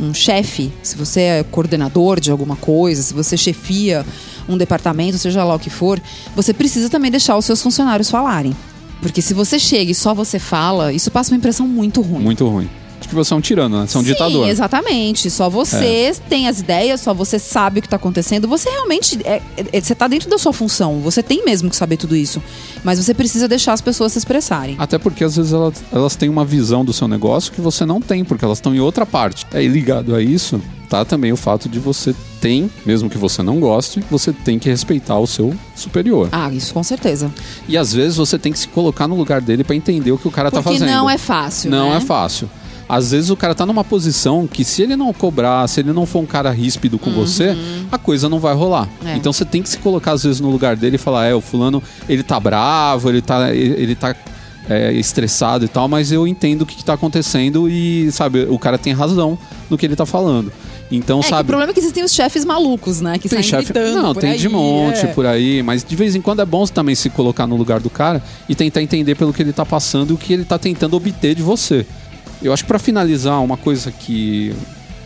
um, um chefe, se você é coordenador de alguma coisa, se você chefia um departamento, seja lá o que for, você precisa também deixar os seus funcionários falarem. Porque se você chega e só você fala, isso passa uma impressão muito ruim. Muito ruim. Acho que você é um tirano, né? Você é um Sim, ditador. exatamente. Só você tem as ideias, só você sabe o que está acontecendo. Você realmente. É, é- você está dentro da sua função. Você tem mesmo que saber tudo isso. Mas você precisa deixar as pessoas se expressarem. Até porque às vezes elas, elas têm uma visão do seu negócio que você não tem, porque elas estão em outra parte. É, e ligado a isso, tá também o fato de você tem, mesmo que você não goste, você tem que respeitar o seu superior. Ah, isso com certeza. E às vezes você tem que se colocar no lugar dele para entender o que o cara tá Porque fazendo. não é fácil. Não né? é fácil. Às vezes o cara tá numa posição que se ele não cobrar, se ele não for um cara ríspido com você, a coisa não vai rolar. Uhum. É. Então você tem que se colocar às vezes no lugar dele e falar, é, o fulano, ele tá bravo, ele tá, ele, ele tá é, estressado e tal, mas eu entendo o que, que tá acontecendo e, sabe, o cara tem razão no que ele tá falando. Então, É, que o sabe... problema é que existem os chefes malucos, né? Que Tem saem chefe. Não, tem aí, de monte é. por aí, mas de vez em quando é bom também se colocar no lugar do cara e tentar entender pelo que ele tá passando e o que ele tá tentando obter de você. Eu acho que pra finalizar, uma coisa que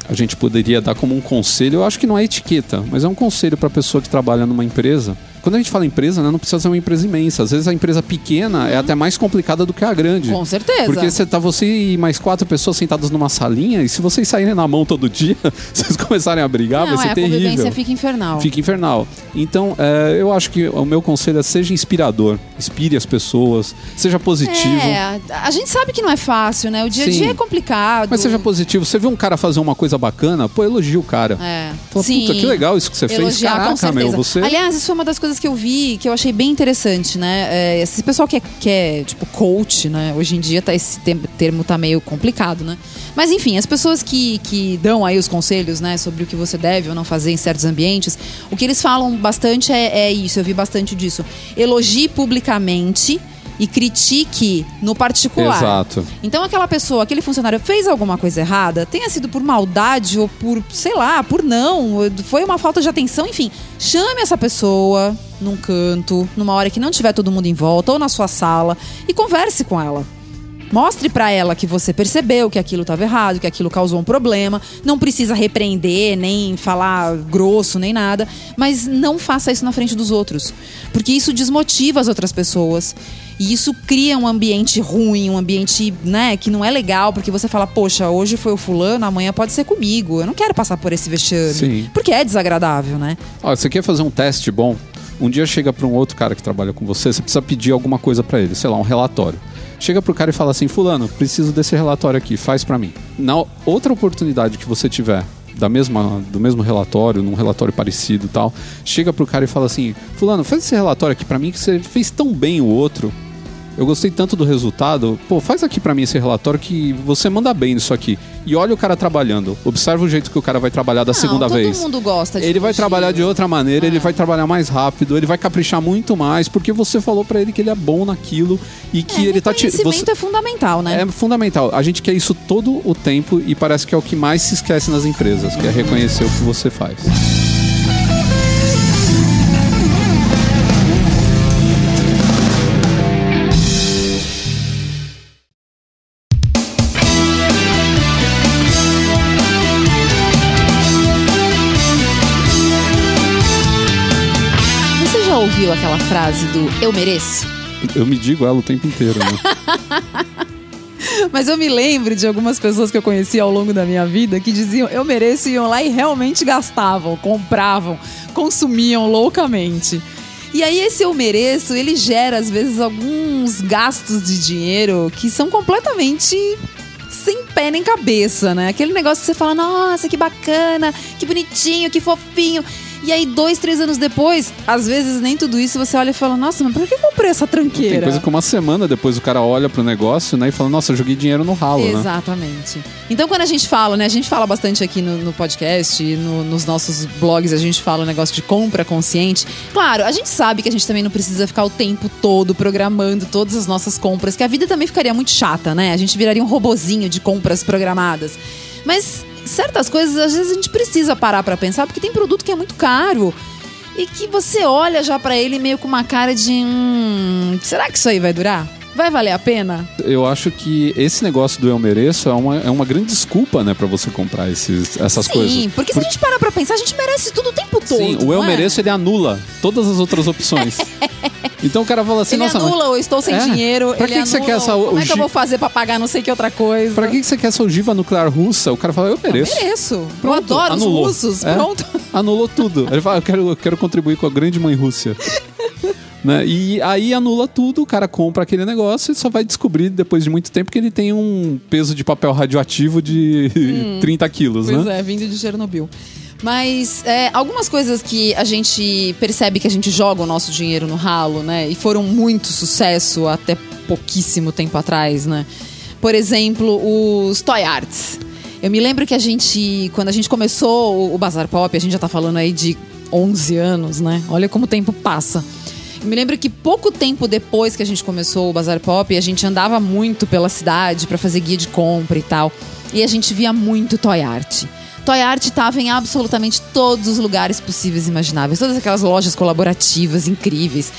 a gente poderia dar como um conselho, eu acho que não é etiqueta, mas é um conselho pra pessoa que trabalha numa empresa. Quando a gente fala empresa, né, não precisa ser uma empresa imensa. Às vezes a empresa pequena é até mais complicada do que a grande. Com certeza. Porque você tá você e mais quatro pessoas sentadas numa salinha e se vocês saírem na mão todo dia, vocês começarem a brigar, Não, vai ser é, a terrível. convivência fica infernal. Fica infernal. Então, é, eu acho que o meu conselho é seja inspirador. Inspire as pessoas. Seja positivo. É, a gente sabe que não é fácil, né? O dia a dia é complicado. Mas seja positivo. Você vê um cara fazer uma coisa bacana, pô, elogia o cara. É. Fala, Sim. puta, que legal isso que você fez. Elogiar, com Caraca, meu, você. Aliás, isso foi uma das coisas que eu vi que eu achei bem interessante, né? É, esse pessoal que é, que é, tipo, coach, né? Hoje em dia tá, esse termo tá meio complicado, né? Mas enfim, as pessoas que, que dão aí os conselhos, né? Sobre o que você deve ou não fazer em certos ambientes, o que eles falam bastante é, é isso, eu vi bastante disso. Elogie publicamente e critique no particular. Exato. Então aquela pessoa, aquele funcionário fez alguma coisa errada, tenha sido por maldade ou por, sei lá, por não, foi uma falta de atenção, enfim, chame essa pessoa num canto, numa hora que não tiver todo mundo em volta ou na sua sala e converse com ela. Mostre pra ela que você percebeu que aquilo estava errado, que aquilo causou um problema. Não precisa repreender, nem falar grosso, nem nada. Mas não faça isso na frente dos outros. Porque isso desmotiva as outras pessoas. E isso cria um ambiente ruim, um ambiente, né, que não é legal, porque você fala, poxa, hoje foi o fulano, amanhã pode ser comigo. Eu não quero passar por esse vexame. Sim. Porque é desagradável, né? Ó, você quer fazer um teste bom? Um dia chega pra um outro cara que trabalha com você, você precisa pedir alguma coisa pra ele, sei lá, um relatório. Chega pro cara e fala assim: Fulano, preciso desse relatório aqui, faz pra mim. Na outra oportunidade que você tiver da mesma, do mesmo relatório, num relatório parecido tal, chega pro cara e fala assim: Fulano, faz esse relatório aqui pra mim que você fez tão bem o outro. Eu gostei tanto do resultado. Pô, faz aqui pra mim esse relatório que você manda bem nisso aqui. E olha o cara trabalhando. Observa o jeito que o cara vai trabalhar da Não, segunda todo vez. mundo gosta de Ele vai trabalhar de outra maneira, ele É. vai trabalhar mais rápido, ele vai caprichar muito mais, porque você falou pra ele que ele é bom naquilo e que É, ele tá te. reconhecimento você- é fundamental, né? É fundamental. A gente quer isso todo o tempo e parece que é o que mais se esquece nas empresas, que é reconhecer o que você faz. Ouviu aquela frase do eu mereço? Eu me digo ela o tempo inteiro, né? Mas eu me lembro de algumas pessoas que eu conheci ao longo da minha vida que diziam eu mereço, iam lá e realmente gastavam, compravam, consumiam loucamente. E aí esse eu mereço, ele gera às vezes alguns gastos de dinheiro que são completamente sem pé nem cabeça, né? Aquele negócio que você fala, nossa, que bacana, que bonitinho, que fofinho. E aí, dois, três anos depois, às vezes nem tudo isso, você olha e fala, nossa, mas por que eu comprei essa Tem tranqueira? coisa que uma semana depois o cara olha pro negócio, né, e fala, nossa, eu joguei dinheiro no ralo, né? Exatamente. Então, quando a gente fala, né? A gente fala bastante aqui no, no podcast, no- nos nossos blogs, a gente fala o negócio de compra consciente. Claro, a gente sabe que a gente também não precisa ficar o tempo todo programando todas as nossas compras, que a vida também ficaria muito chata, né? A gente viraria um robozinho de compras programadas. Mas certas coisas, às vezes, a gente precisa parar pra pensar, porque tem produto que é muito caro. E que você olha já pra ele meio com uma cara de. Hum, será que isso aí vai durar? Vai valer a pena? Eu acho que esse negócio do eu mereço é uma, é uma grande desculpa, né, pra você comprar esses, essas Sim, coisas. porque se a gente parar pra pensar, a gente merece tudo o tempo todo. Sim, o eu é? mereço ele anula todas as outras opções. então o cara fala assim, Ele nossa, mas anula ou estou sem É. dinheiro. Pra ele que que você quer essa Como é que eu vou fazer pra pagar não sei que outra coisa? pra que que você quer essa ogiva nuclear russa? O cara fala, eu mereço. Mereço. eu Pronto, adoro anulou. os russos. É. Pronto. Anulou tudo. Ele fala, eu quero, eu quero contribuir com a grande mãe Rússia. né? E aí anula tudo, o cara compra aquele negócio e só vai descobrir depois de muito tempo que ele tem um peso de papel radioativo de 30 quilos, Pois né? é, vindo de Chernobyl. Mas é, algumas coisas que a gente percebe que a gente joga o nosso dinheiro no ralo, né? E foram muito sucesso até pouquíssimo tempo atrás, né? Por exemplo, os Toy Arts. Eu me lembro que a gente, quando a gente começou o- o Bazar Pop, a gente já tá falando aí de 11 anos, né? Olha como o tempo passa. Eu me lembro que pouco tempo depois que a gente começou o Bazar Pop, a gente andava muito pela cidade pra fazer guia de compra e tal. E a gente via muito Toy Art. Toy Art estava em absolutamente todos os lugares possíveis e imagináveis. Todas aquelas lojas colaborativas incríveis.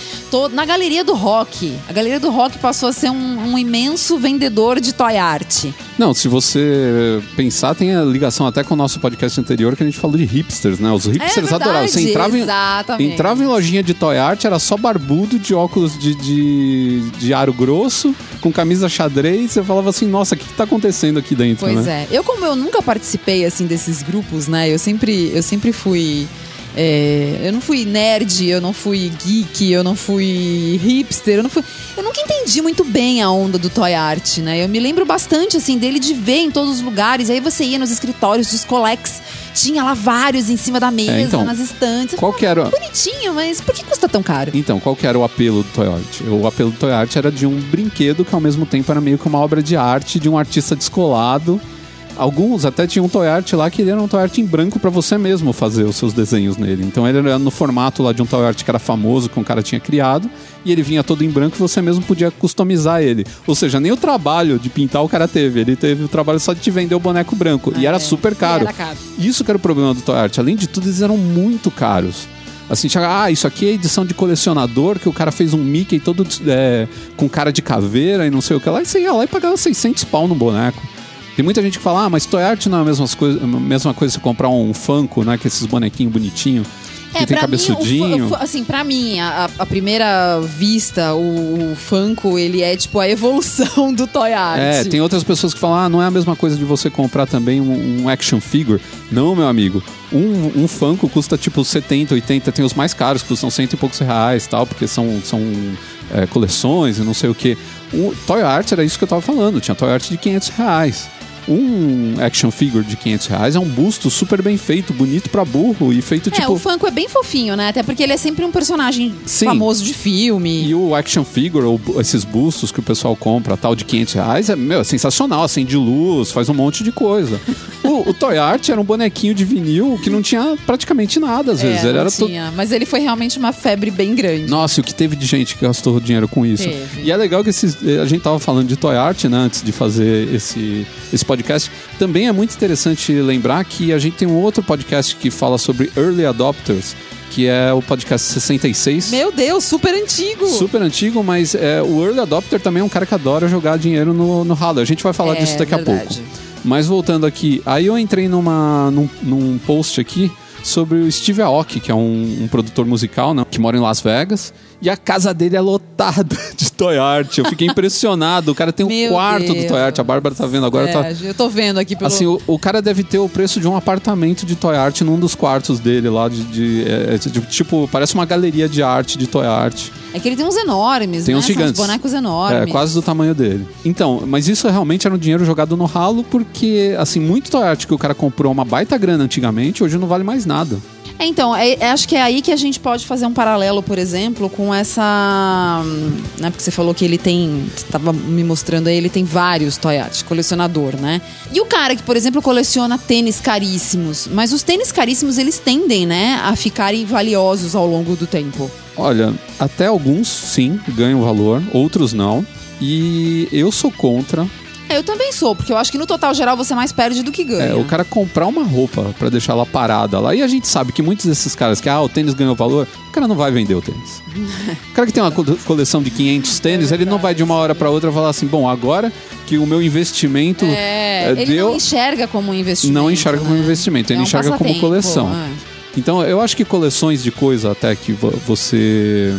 Na Galeria do Rock. A Galeria do Rock passou a ser um, um imenso vendedor de Toy Art. Não, se você pensar, tem a ligação até com o nosso podcast anterior que a gente falou de hipsters, né? Os hipsters É adoravam. Você entrava em, exatamente. entrava em lojinha de toy art, era só barbudo, de óculos de, de, de aro grosso, com camisa xadrez. Você falava assim, nossa, o que, que tá acontecendo aqui dentro, Pois né? é. Eu, como eu nunca participei, assim, desses grupos, né? Eu sempre, eu sempre fui... é, eu não fui nerd, eu não fui geek, eu não fui hipster, eu não fui... Eu nunca entendi muito bem a onda do toy art, né? Eu me lembro bastante, assim, dele de ver em todos os lugares. Aí você ia nos escritórios dos colex, tinha lá vários em cima da mesa, então, nas estantes. Qual que era... Bonitinho, mas por que custa tão caro? Então, qual que era o apelo do Toy Art? O apelo do Toy Art era de um brinquedo que ao mesmo tempo era meio que uma obra de arte de um artista descolado. Alguns até tinham um Toy Art lá que ele era um Toy Art em branco pra você mesmo fazer os seus desenhos nele. Então ele era no formato lá de um Toy Art que era famoso, que um cara tinha criado, e ele vinha todo em branco e você mesmo podia customizar ele. Ou seja, nem o trabalho de pintar o cara teve, ele teve o trabalho só de te vender o boneco branco. e era é. super caro. era caro. Isso que era o problema do Toy Art. Além de tudo, eles eram muito caros. Assim, ah, isso aqui é edição de colecionador, que o cara fez um Mickey todo é, com cara de caveira e não sei o que lá. E você ia lá e pagava 600 pau no boneco. Tem muita gente que fala, ah, mas Toy Art não é a mesma coisa, a mesma coisa você comprar um Funko, né? Que esses bonequinhos bonitinhos, que tem É, pra Mim, cabeçudinho. o fu- assim, pra mim, a, a primeira vista, o, o Funko, ele é tipo a evolução do Toy Art. É, tem outras pessoas que falam, ah, não é a mesma coisa de você comprar também um, um action figure. Não, meu amigo. Um, um Funko custa tipo 70, 80, tem os mais caros, que custam cento e poucos reais tal, porque são, são é, coleções e não sei o que. O Toy Art era isso que eu tava falando, tinha Toy Art de 500 reais. Um action figure de 500 reais é um busto super bem feito, bonito pra burro e feito É, tipo. o Funko é bem fofinho, né? Até porque ele é sempre um personagem Sim. famoso de filme. E o action figure, ou esses bustos que o pessoal compra, tal, de 500 reais, é, meu, é sensacional, acende luz, faz um monte de coisa. o, o Toy Art era um bonequinho de vinil que não tinha praticamente nada, às vezes. É, Ele era tinha, Mas ele foi realmente uma febre bem grande. Nossa, e o que teve de gente que gastou dinheiro com isso. Teve. E é legal que esses, a gente tava falando de Toy Art, né, antes de fazer esse, esse podcast. Também é muito interessante lembrar que a gente tem um outro podcast que fala sobre Early Adopters, que é o podcast 66. Meu Deus, super antigo. Super antigo, mas é, o Early Adopter também é um cara que adora jogar dinheiro no, no ralo. A gente vai falar É, disso daqui a verdade. pouco. Mas voltando aqui, aí eu entrei numa, num, num post aqui sobre o Steve Aoki, que é um, um produtor musical, né, que mora em Las Vegas. E a casa dele é lotada de Toy Art. Eu fiquei impressionado. O cara tem um Meu quarto do Deus. Toy Art. A Bárbara tá vendo agora. É, tá, eu tô vendo aqui pelo... Assim, o, o cara deve ter o preço de um apartamento de Toy Art num dos quartos dele lá. De, de- é, é, de- tipo, parece uma galeria de arte de Toy Art. É que ele tem uns enormes, Tem né? uns São gigantes. bonecos enormes. É, quase do tamanho dele. Então, mas isso realmente era um dinheiro jogado no ralo, porque, assim, muito Toy Art que o cara comprou uma baita grana antigamente, hoje não vale mais nada. É, então, é- é- acho que é aí que a gente pode fazer um paralelo, por exemplo, com essa. Né, porque você falou que ele tem. Você tava me mostrando aí, ele tem vários toy art, colecionador, né? E o cara que, por exemplo, coleciona tênis caríssimos. Mas os tênis caríssimos, eles tendem, né, a ficarem valiosos ao longo do tempo. Olha, até alguns sim ganham valor, outros não. E eu sou contra Eu também sou, porque eu acho que no total geral você mais perde do que ganha. É, o cara comprar uma roupa pra deixar ela parada lá. E a gente sabe que muitos desses caras que, ah, o tênis ganhou valor, o cara não vai vender o tênis. o cara que tem uma co- coleção de 500 tênis, ele não vai de uma hora pra outra falar assim, bom, agora que o meu investimento É, eh, ele deu... não enxerga como um investimento. Não enxerga como né? investimento, ele É um enxerga como coleção. é. Então, eu acho que coleções de coisa até que vo- você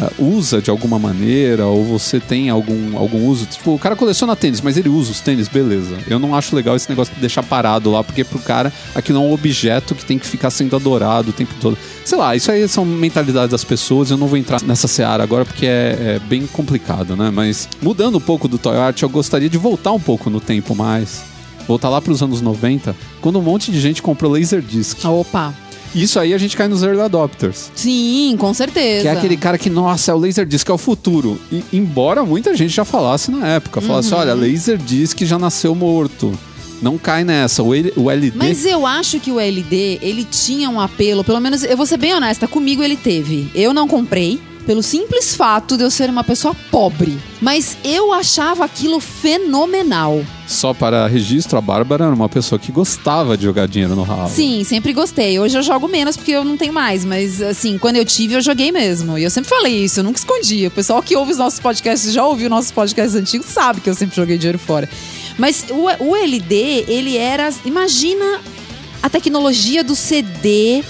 ah, usa de alguma maneira, ou você tem algum, algum uso. Tipo, o cara coleciona tênis, mas ele usa os tênis, beleza. Eu não acho legal esse negócio de deixar parado lá, porque pro cara aquilo é um objeto que tem que ficar sendo adorado o tempo todo. Sei lá, isso aí são mentalidades das pessoas, eu não vou entrar nessa seara agora porque é, é bem complicado, né? Mas mudando um pouco do Toy Art, eu gostaria de voltar um pouco no tempo mais. Voltar lá pros anos 90, quando um monte de gente comprou Laserdisc. Opa. Isso aí a gente cai nos early adopters. Sim, com certeza. Que é aquele cara que, nossa, é o Laserdisc, é o futuro. E, embora muita gente já falasse na época, falasse, Uhum. olha, Laserdisc já nasceu morto. Não cai nessa. O, L- o LD. Mas eu acho que o LD, ele tinha um apelo, pelo menos, eu vou ser bem honesta, comigo ele teve. Eu não comprei, pelo simples fato de eu ser uma pessoa pobre. Mas eu achava aquilo fenomenal. Só para registro, a Bárbara era uma pessoa que gostava de jogar dinheiro no ralo. Sim, sempre gostei. Hoje eu jogo menos porque eu não tenho mais, mas assim, quando eu tive, eu joguei mesmo. E eu sempre falei isso, eu nunca escondi. O pessoal que ouve os nossos podcasts, já ouviu nossos podcasts antigos, sabe que eu sempre joguei dinheiro fora. Mas o, o LD, ele era. Imagina a tecnologia do CD.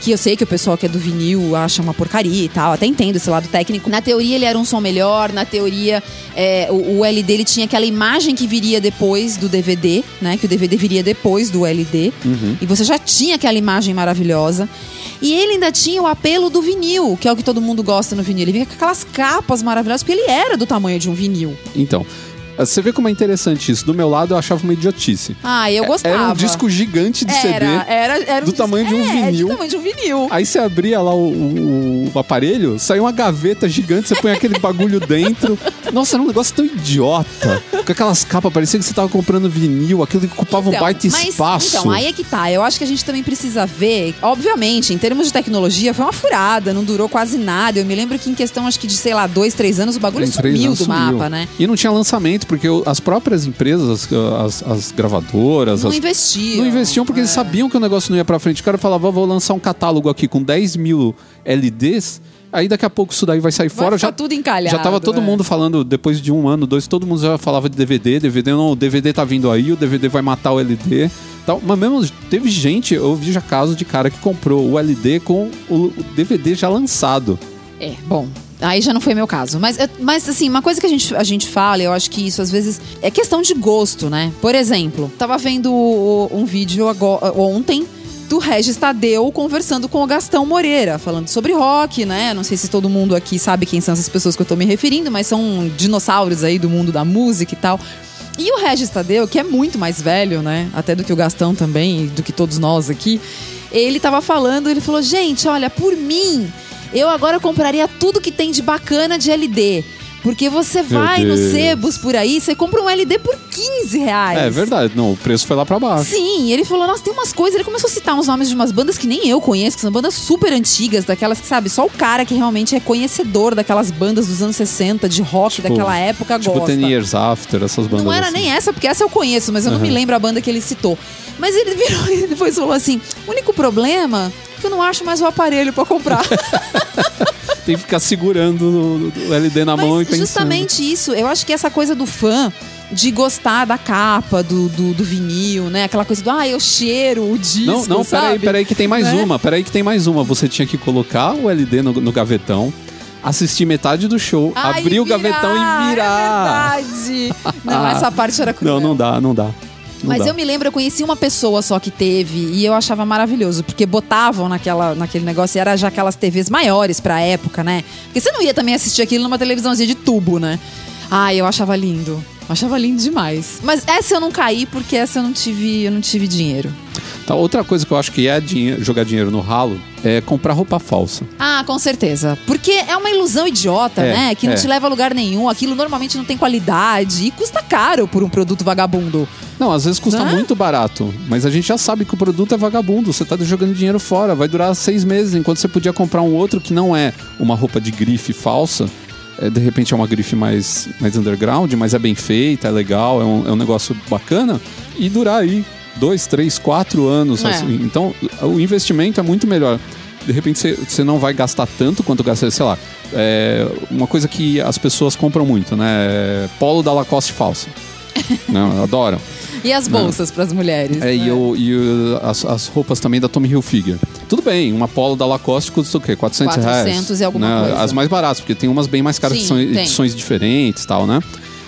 Que eu sei que o pessoal que é do vinil acha uma porcaria e tal, até entendo esse lado técnico. Na teoria ele era um som melhor, na teoria é, o, o LD ele tinha aquela imagem que viria depois do DVD, né? Que o DVD viria depois do LD. E você já tinha aquela imagem maravilhosa. E ele ainda tinha o apelo do vinil, que é o que todo mundo gosta no vinil. Ele vinha com aquelas capas maravilhosas, porque ele era do tamanho de um vinil. Então, você vê como é interessante isso. Do meu lado, eu achava uma idiotice. Ah, eu gostava. Era um disco gigante de CD. Era, era, era um do dis- tamanho de um é, vinil. do tamanho de um vinil. Aí você abria lá o, o- o aparelho, saiu uma gaveta gigante, você põe aquele bagulho dentro. Nossa, era um negócio tão idiota. Com aquelas capas, parecia que você tava comprando vinil, aquilo que ocupava um Então, baita mas- espaço. Então, aí é que tá. Eu acho que a gente também precisa ver. Obviamente, em termos de tecnologia, foi uma furada, não durou quase nada. Eu me lembro que em questão, acho que de, sei lá, dois, três anos, o bagulho sumiu do sumiu. mapa, né? E não tinha lançamento, porque as próprias empresas, as, as gravadoras, Não as- investiam. não investiam porque eles É. sabiam que o negócio não ia pra frente. O cara falava, vou lançar um catálogo aqui com 10 mil LDs, aí daqui a pouco isso daí vai sair Vai fora. Já, tudo encalhado, já tava todo é. mundo falando, depois de um ano, dois, todo mundo já falava de DVD, DVD não, o DVD tá vindo aí, o DVD vai matar o LD. Tal. Mas mesmo teve gente, eu vi já casos de cara que comprou o LD com o DVD já lançado. É, bom. Aí já não foi meu caso. Mas, mas assim, uma coisa que a gente, a gente fala, eu acho que isso às vezes é questão de gosto, né? Por exemplo, tava vendo um vídeo agora, ontem do Regis Tadeu conversando com o Gastão Moreira, falando sobre rock, né? Não sei se todo mundo aqui sabe quem são essas pessoas que eu tô me referindo, mas são dinossauros aí do mundo da música e tal. E o Regis Tadeu, que é muito mais velho, né? Até do que o Gastão também, do que todos nós aqui. Ele tava falando, ele falou: gente, olha, por mim, eu agora compraria tudo que tem de bacana de LD. Porque você Meu vai nos Deus. sebos por aí, você compra um LD por 15 reais. É verdade, não, o preço foi lá pra baixo. Sim, ele falou, nossa, tem umas coisas. Ele começou a citar uns nomes de umas bandas que nem eu conheço, que são bandas super antigas, daquelas que, sabe, só o cara que realmente é conhecedor daquelas bandas dos anos 60, de rock Tipo- daquela época, Tipo gosta. Ten Years After, essas bandas Não era assim. nem essa, porque essa eu conheço, mas eu não me lembro a banda que ele citou. Mas ele virou e depois falou assim: o único problema é que eu não acho mais o aparelho pra comprar. Tem que ficar segurando o- LD na mão e Mas pensando. justamente isso, eu acho que essa coisa do fã de gostar da capa, do, do, do vinil, né? Aquela coisa do, ah, eu cheiro o disco, Não, não, peraí, sabe? peraí que tem mais Né? uma, peraí que tem mais uma. Você tinha que colocar o LD no, no gavetão, assistir metade do show, Ai, abrir o gavetão e virar. É verdade. Não, essa parte era cruel. não, não dá, não dá. Não Mas dá. eu me lembro, eu conheci uma pessoa só que teve e eu achava maravilhoso, porque botavam naquela, naquele negócio, e era já aquelas TVs maiores pra época, né? Porque você não ia também assistir aquilo numa televisãozinha de tubo, né? Ah, eu achava lindo. Achava lindo demais. Mas essa eu não caí porque essa eu não tive, eu não tive dinheiro. Tá, outra coisa que eu acho que é dinhe- jogar dinheiro no ralo é comprar roupa falsa. Ah, com certeza. Porque é uma ilusão idiota, É, né? Que não é. te leva a lugar nenhum. Aquilo normalmente não tem qualidade e custa caro por um produto vagabundo. Não, às vezes custa Né? muito barato, mas a gente já sabe que o produto é vagabundo. Você tá jogando dinheiro fora, vai durar seis meses, enquanto você podia comprar um outro que não é uma roupa de grife falsa. É, de repente é uma grife mais, mais underground, mas é bem feita, é legal, é um, é um negócio bacana, e durar aí dois, três, quatro anos. É. assim. Então, o investimento é muito melhor. De repente você- não vai gastar tanto quanto gasta, sei lá. é, uma coisa que as pessoas compram muito, né? é Polo da Lacoste falsa. não, adoram. E as bolsas para as mulheres. É, e, né? o- e o- as, as roupas também da Tommy Hilfiger. Tudo bem, uma polo da Lacoste custa o quê? 400, 400 reais. e alguma né? coisa. As mais baratas, porque tem umas bem mais caras Sim, que são tem. edições diferentes e tal, né?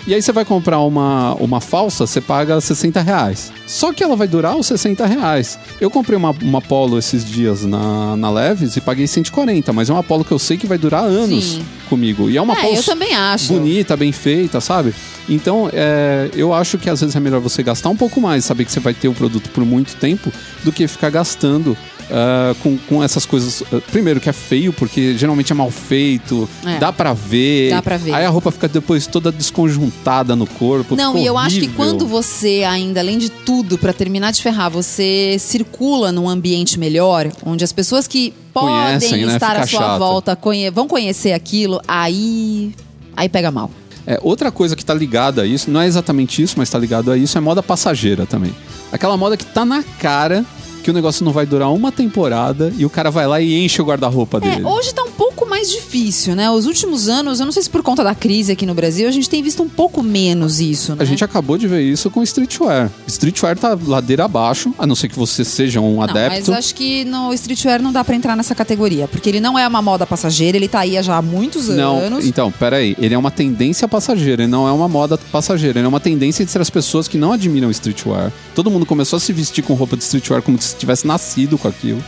E aí você vai comprar uma, uma falsa, você paga 60 reais. Só que ela vai durar os 60 reais. Eu comprei uma, uma polo esses dias na, na Leves e paguei 140, mas é uma polo que eu sei que vai durar anos Sim. comigo. E é uma É, polo eu também acho. bonita, bem feita, sabe? Então, é, eu acho que às vezes é melhor você gastar um pouco mais, saber que você vai ter o produto por muito tempo, do que ficar gastando ah, com, com essas coisas. ah, primeiro, que é feio, porque geralmente é mal feito, É. dá pra ver. Dá pra ver. Aí a roupa fica depois toda desconjuntada no corpo. Não, e eu acho que quando você ainda, além de tudo, pra terminar de ferrar, você circula num ambiente melhor, onde as pessoas que podem Conhecem, né? estar à sua chato. volta conhe- vão conhecer aquilo, aí aí pega mal. É, outra coisa que tá ligada a isso, não é exatamente isso, mas tá ligado a isso, é moda passageira também. Aquela moda que tá na cara que o negócio não vai durar uma temporada e o cara vai lá e enche o guarda-roupa dele. É, hoje tá um pouco mais difícil, né? Os últimos anos, eu não sei se por conta da crise aqui no Brasil, a gente tem visto um pouco menos isso, né? A gente acabou de ver isso com streetwear. Streetwear tá ladeira abaixo, a não ser que você seja um Não, mas adepto. acho que no streetwear não dá pra entrar nessa categoria, porque ele não é uma moda passageira, ele tá aí já há muitos Não, anos. então, peraí. Ele é uma tendência passageira, ele não é uma moda passageira. Ele é uma tendência entre as pessoas que não admiram streetwear. Todo mundo começou a se vestir com roupa de streetwear como se tivesse nascido com aquilo.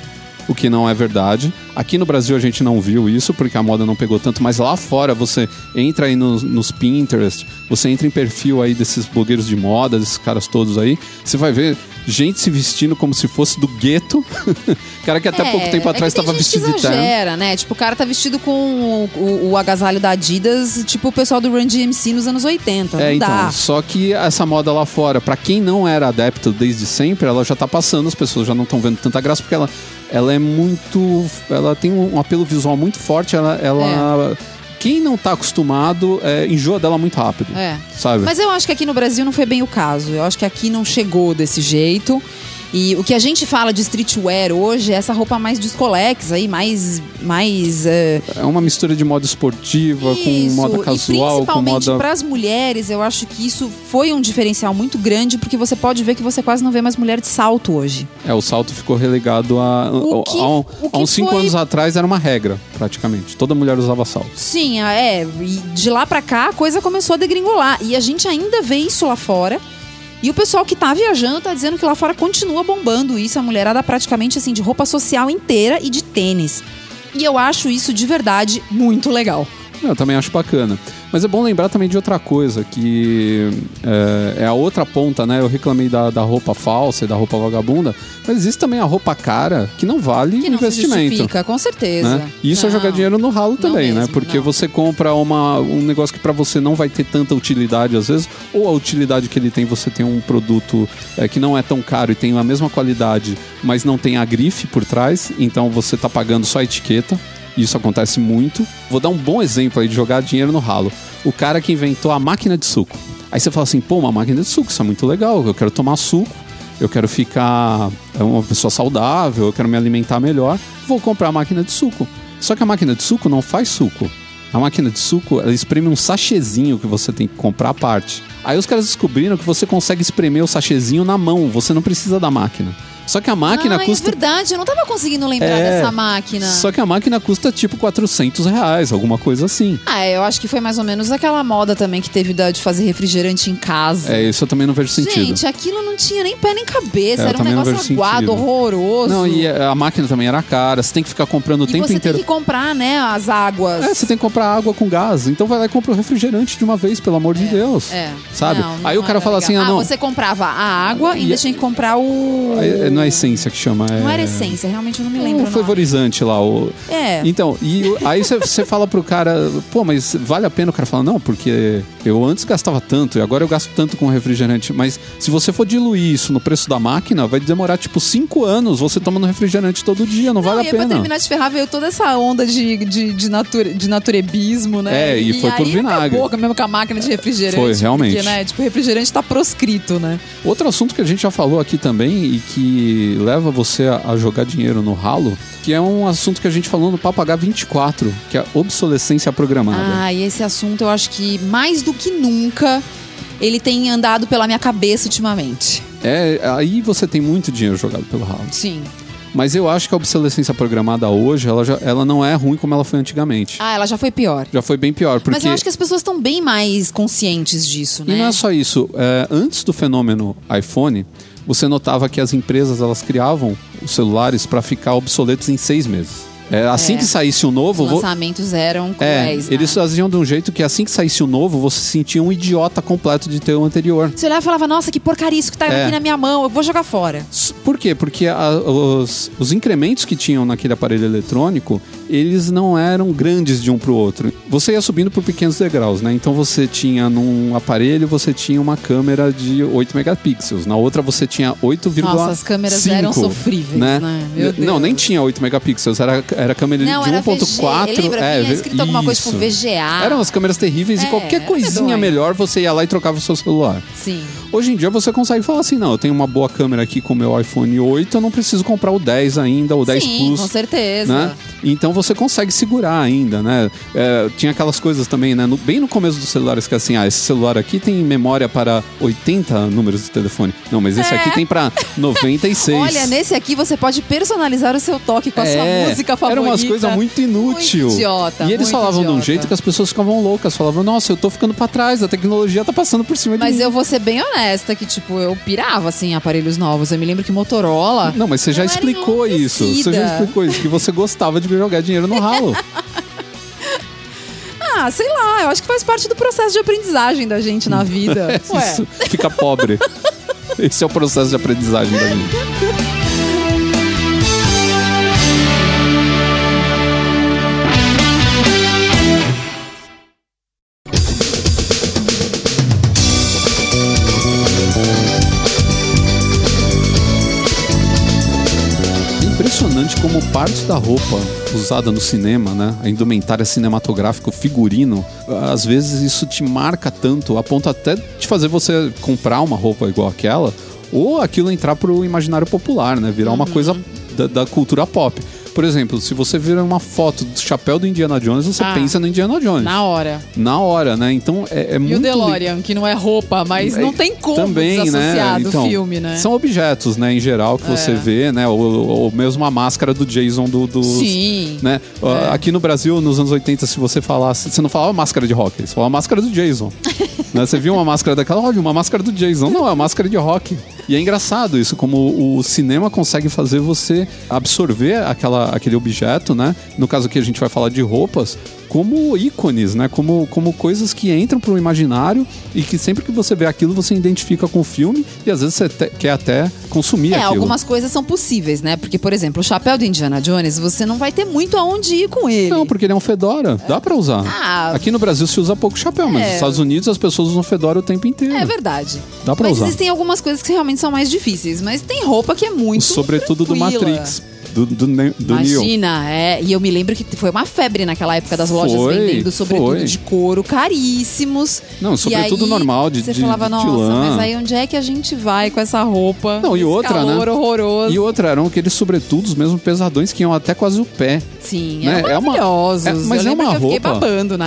O que não é verdade. Aqui no Brasil a gente não viu isso, porque a moda não pegou tanto, mas lá fora você entra aí nos, nos Pinterest, você entra em perfil aí desses blogueiros de moda, desses caras todos aí, você vai ver gente se vestindo como se fosse do gueto. cara que até É, pouco tempo é atrás estava que vestido de terno. exagera, né? Tipo, o cara tá vestido com o, o- o agasalho da Adidas, tipo o pessoal do Run DMC nos anos 80. É, não então, dá. só que essa moda lá fora, pra quem não era adepto desde sempre, ela já tá passando, as pessoas já não estão vendo tanta graça, porque ela, ela é muito. Ela tem um apelo visual muito forte, ela. ela Quem não tá acostumado é, enjoa dela muito rápido. É. Sabe? Mas eu acho que aqui no Brasil não foi bem o caso. Eu acho que aqui não chegou desse jeito. E o que a gente fala de streetwear hoje é essa roupa mais descolex aí, mais. mais é, É uma mistura de moda esportiva com isso. moda e casual, com principalmente moda. para as mulheres, eu acho que isso foi um diferencial muito grande, porque você pode ver que você quase não vê mais mulher de salto hoje. É, o salto ficou relegado a. Que- a, um- uns cinco foi- anos atrás era uma regra, praticamente. Toda mulher usava salto. Sim, é. E de lá pra cá a coisa começou a degringolar. E a gente ainda vê isso lá fora. E o pessoal que tá viajando tá dizendo que lá fora continua bombando isso. A mulherada praticamente assim, de roupa social inteira e de tênis. E eu acho isso de verdade muito legal. Eu também acho bacana. Mas é bom lembrar também de outra coisa, que é, é a outra ponta, né? Eu reclamei da, da roupa falsa e da roupa vagabunda, mas existe também a roupa cara que não vale Que não investimento. justifica, com certeza. Né? E isso é Não. jogar dinheiro no ralo também, né? mesmo, Porque não. você compra uma, um negócio que pra você não vai ter tanta utilidade às vezes, ou a utilidade que ele tem, você tem um produto é, que não é tão caro e tem a mesma qualidade, mas não tem a grife por trás, então você tá pagando só a etiqueta. Isso acontece muito. Vou dar um bom exemplo aí de jogar dinheiro no ralo. O cara que inventou a máquina de suco. Aí você fala assim, pô, uma máquina de suco, isso é muito legal, eu quero tomar suco, eu quero ficar é, uma pessoa saudável, eu quero me alimentar melhor, vou comprar a máquina de suco. Só que a máquina de suco não faz suco. A máquina de suco, ela espreme um sachêzinho que você tem que comprar à parte. Aí os caras descobriram que você consegue espremer o sachêzinho na mão, você não precisa da máquina. Só que a máquina ah, custa. É verdade, eu não tava conseguindo lembrar É, dessa máquina. Só que a máquina custa tipo 400 reais, alguma coisa assim. Ah, eu acho que foi mais ou menos aquela moda também que teve de fazer refrigerante em casa. É, isso eu também não vejo sentido. Gente, aquilo não tinha nem pé nem cabeça, É, era um não negócio aguado, horroroso. Não, e a máquina também era cara, você tem que ficar comprando o E tempo você inteiro. tem que comprar, né, as águas. É, você tem que comprar água com gás. Então vai lá e compra o refrigerante de uma vez, pelo amor de Deus. É. Sabe? Não, não Aí o cara fala assim, legal. ah, não. você comprava a água e ainda tinha que comprar o... É, Não é essência que chama. É... Não era essência, realmente eu não me lembro nome. flavorizante lá. O... É. Então, e aí você- fala pro cara, pô, mas vale a pena? O cara fala, não, porque eu antes gastava tanto e agora eu gasto tanto com refrigerante. Mas se você for diluir isso no preço da máquina, vai demorar tipo cinco anos você tomando refrigerante todo dia, não, Não, vale e a aí, pra pena. terminar de ferrar, veio toda essa onda de, de, de, nature, de naturebismo, né? É, e foi por vinagre. Acabou mesmo com a máquina de refrigerante. Foi, realmente. Porque, né, tipo, o refrigerante tá proscrito, né? Outro assunto que a gente já falou aqui também e que leva você a, jogar dinheiro no ralo, que é um assunto que a gente falou no Papo H24, que é a obsolescência programada. Ah, e esse assunto eu acho que mais do que nunca ele tem andado pela minha cabeça ultimamente. É, aí você tem muito dinheiro jogado pelo ralo. Sim. Mas eu acho que a obsolescência programada hoje, ela, já, ela não é ruim como ela foi antigamente. Ah, ela já foi pior. Já foi bem pior, porque... Mas eu acho que as pessoas estão bem mais conscientes disso, né? E não é só isso. É, antes do fenômeno iPhone, você notava que as empresas elas criavam os celulares para ficar obsoletos em seis meses. É, assim É. que saísse o novo, Os lançamentos eram é, cruéis, né? eles faziam de um jeito que assim que saísse o novo, você se sentia um idiota completo de ter o anterior. Você olhava e falava, nossa, que porcaria isso que tá É. aqui na minha mão, eu vou jogar fora. Por quê? Porque a- os, os incrementos que tinham naquele aparelho eletrônico, eles não eram grandes de um para o outro. Você ia subindo por pequenos degraus, né? Então você tinha num aparelho, você tinha uma câmera de 8 megapixels. Na outra você tinha 8,5. Nossa, as câmeras eram sofríveis, né? Meu N- Não, nem tinha 8 megapixels. Era, era câmera Não, de era 1.4. VG, lembra? é, Vinha escrito alguma coisa tipo. VGA. Eram as câmeras terríveis e É, qualquer era coisinha melhor você ia lá e trocava o seu celular. Sim. Hoje em dia você consegue falar assim, não, eu tenho uma boa câmera aqui com o meu iPhone 8, eu não preciso comprar o 10 ainda, o 10 Sim, Plus. com certeza. Né? Então você consegue segurar ainda, né? É, tinha aquelas coisas também, né? No- bem no começo dos celulares que assim, ah, esse celular aqui tem memória para 80 números de telefone. Não, mas esse É. aqui tem para 96. Olha, nesse aqui você pode personalizar o seu toque com a sua É, música favorita. Era umas coisas muito inútil. Muito idiota, E eles falavam de um idiota. jeito que as pessoas ficavam loucas. Falavam, nossa, eu tô ficando pra trás, a tecnologia tá passando por cima de Mas mim. eu vou ser bem honesta que, tipo, eu pirava, assim, em aparelhos novos. Eu me lembro que Motorola... Não, mas você já explicou isso. Você já explicou isso, que você gostava de jogar dinheiro no ralo. Ah, sei lá, eu acho que faz parte do processo de aprendizagem da gente na vida. Ué, Isso, fica pobre. Esse é o processo de aprendizagem da gente. Parte da roupa usada no cinema, né? A indumentária cinematográfica, o figurino, às vezes isso te marca tanto, a ponto até de fazer você comprar uma roupa igual aquela, ou aquilo entrar pro imaginário popular, né? Virar uma Uhum. coisa da, da cultura pop. Por exemplo, se você vira uma foto do chapéu do Indiana Jones, você Ah. pensa no Indiana Jones. na hora. Na hora, né? Então é, é E muito. o DeLorean, que não é roupa, mas não tem como Também, desassociar né? do Então, filme, né? São objetos, né, em geral, que você É. vê, né? Ou, ou mesmo a máscara do Jason do. dos- Sim. Né? É. Aqui no Brasil, nos anos 80, se você falasse. Você não falava máscara de rock, você falava máscara do Jason. né? Você viu uma máscara daquela, olha, uma máscara do Jason. Não, é uma máscara de rock. E é engraçado isso, como o cinema consegue fazer você absorver aquela, aquele objeto, né? No caso aqui a gente vai falar de roupas, como ícones, né? Como, como coisas que entram pro imaginário e que sempre que você vê aquilo você identifica com o filme e às vezes você te- quer até consumir É, aquilo. algumas coisas são possíveis, né? Porque, por exemplo, o chapéu do Indiana Jones, você não vai ter muito aonde ir com ele. Não, porque ele é um fedora. Dá pra usar. Ah. Aqui no Brasil se usa pouco chapéu, mas É. nos Estados Unidos as pessoas usam fedora o tempo inteiro. É verdade. Dá pra mas usar. existem algumas coisas que realmente são mais difíceis. Mas tem roupa que é muito. Sobretudo do tranquila. Matrix. Do, do, do. Imagina, é. E eu me lembro que foi uma febre naquela época das lojas Foi, vendendo sobretudo foi. de couro caríssimos. Não, sobretudo aí, normal, de- Você de- falava, de nossa, lã." mas aí onde é que a gente vai com essa roupa? Não, e outra, calor né? horroroso. E outra, eram aqueles sobretudos mesmo pesadões que iam até quase o pé. Sim, né? É uma- é- mas eu é uma que eu fiquei roupa-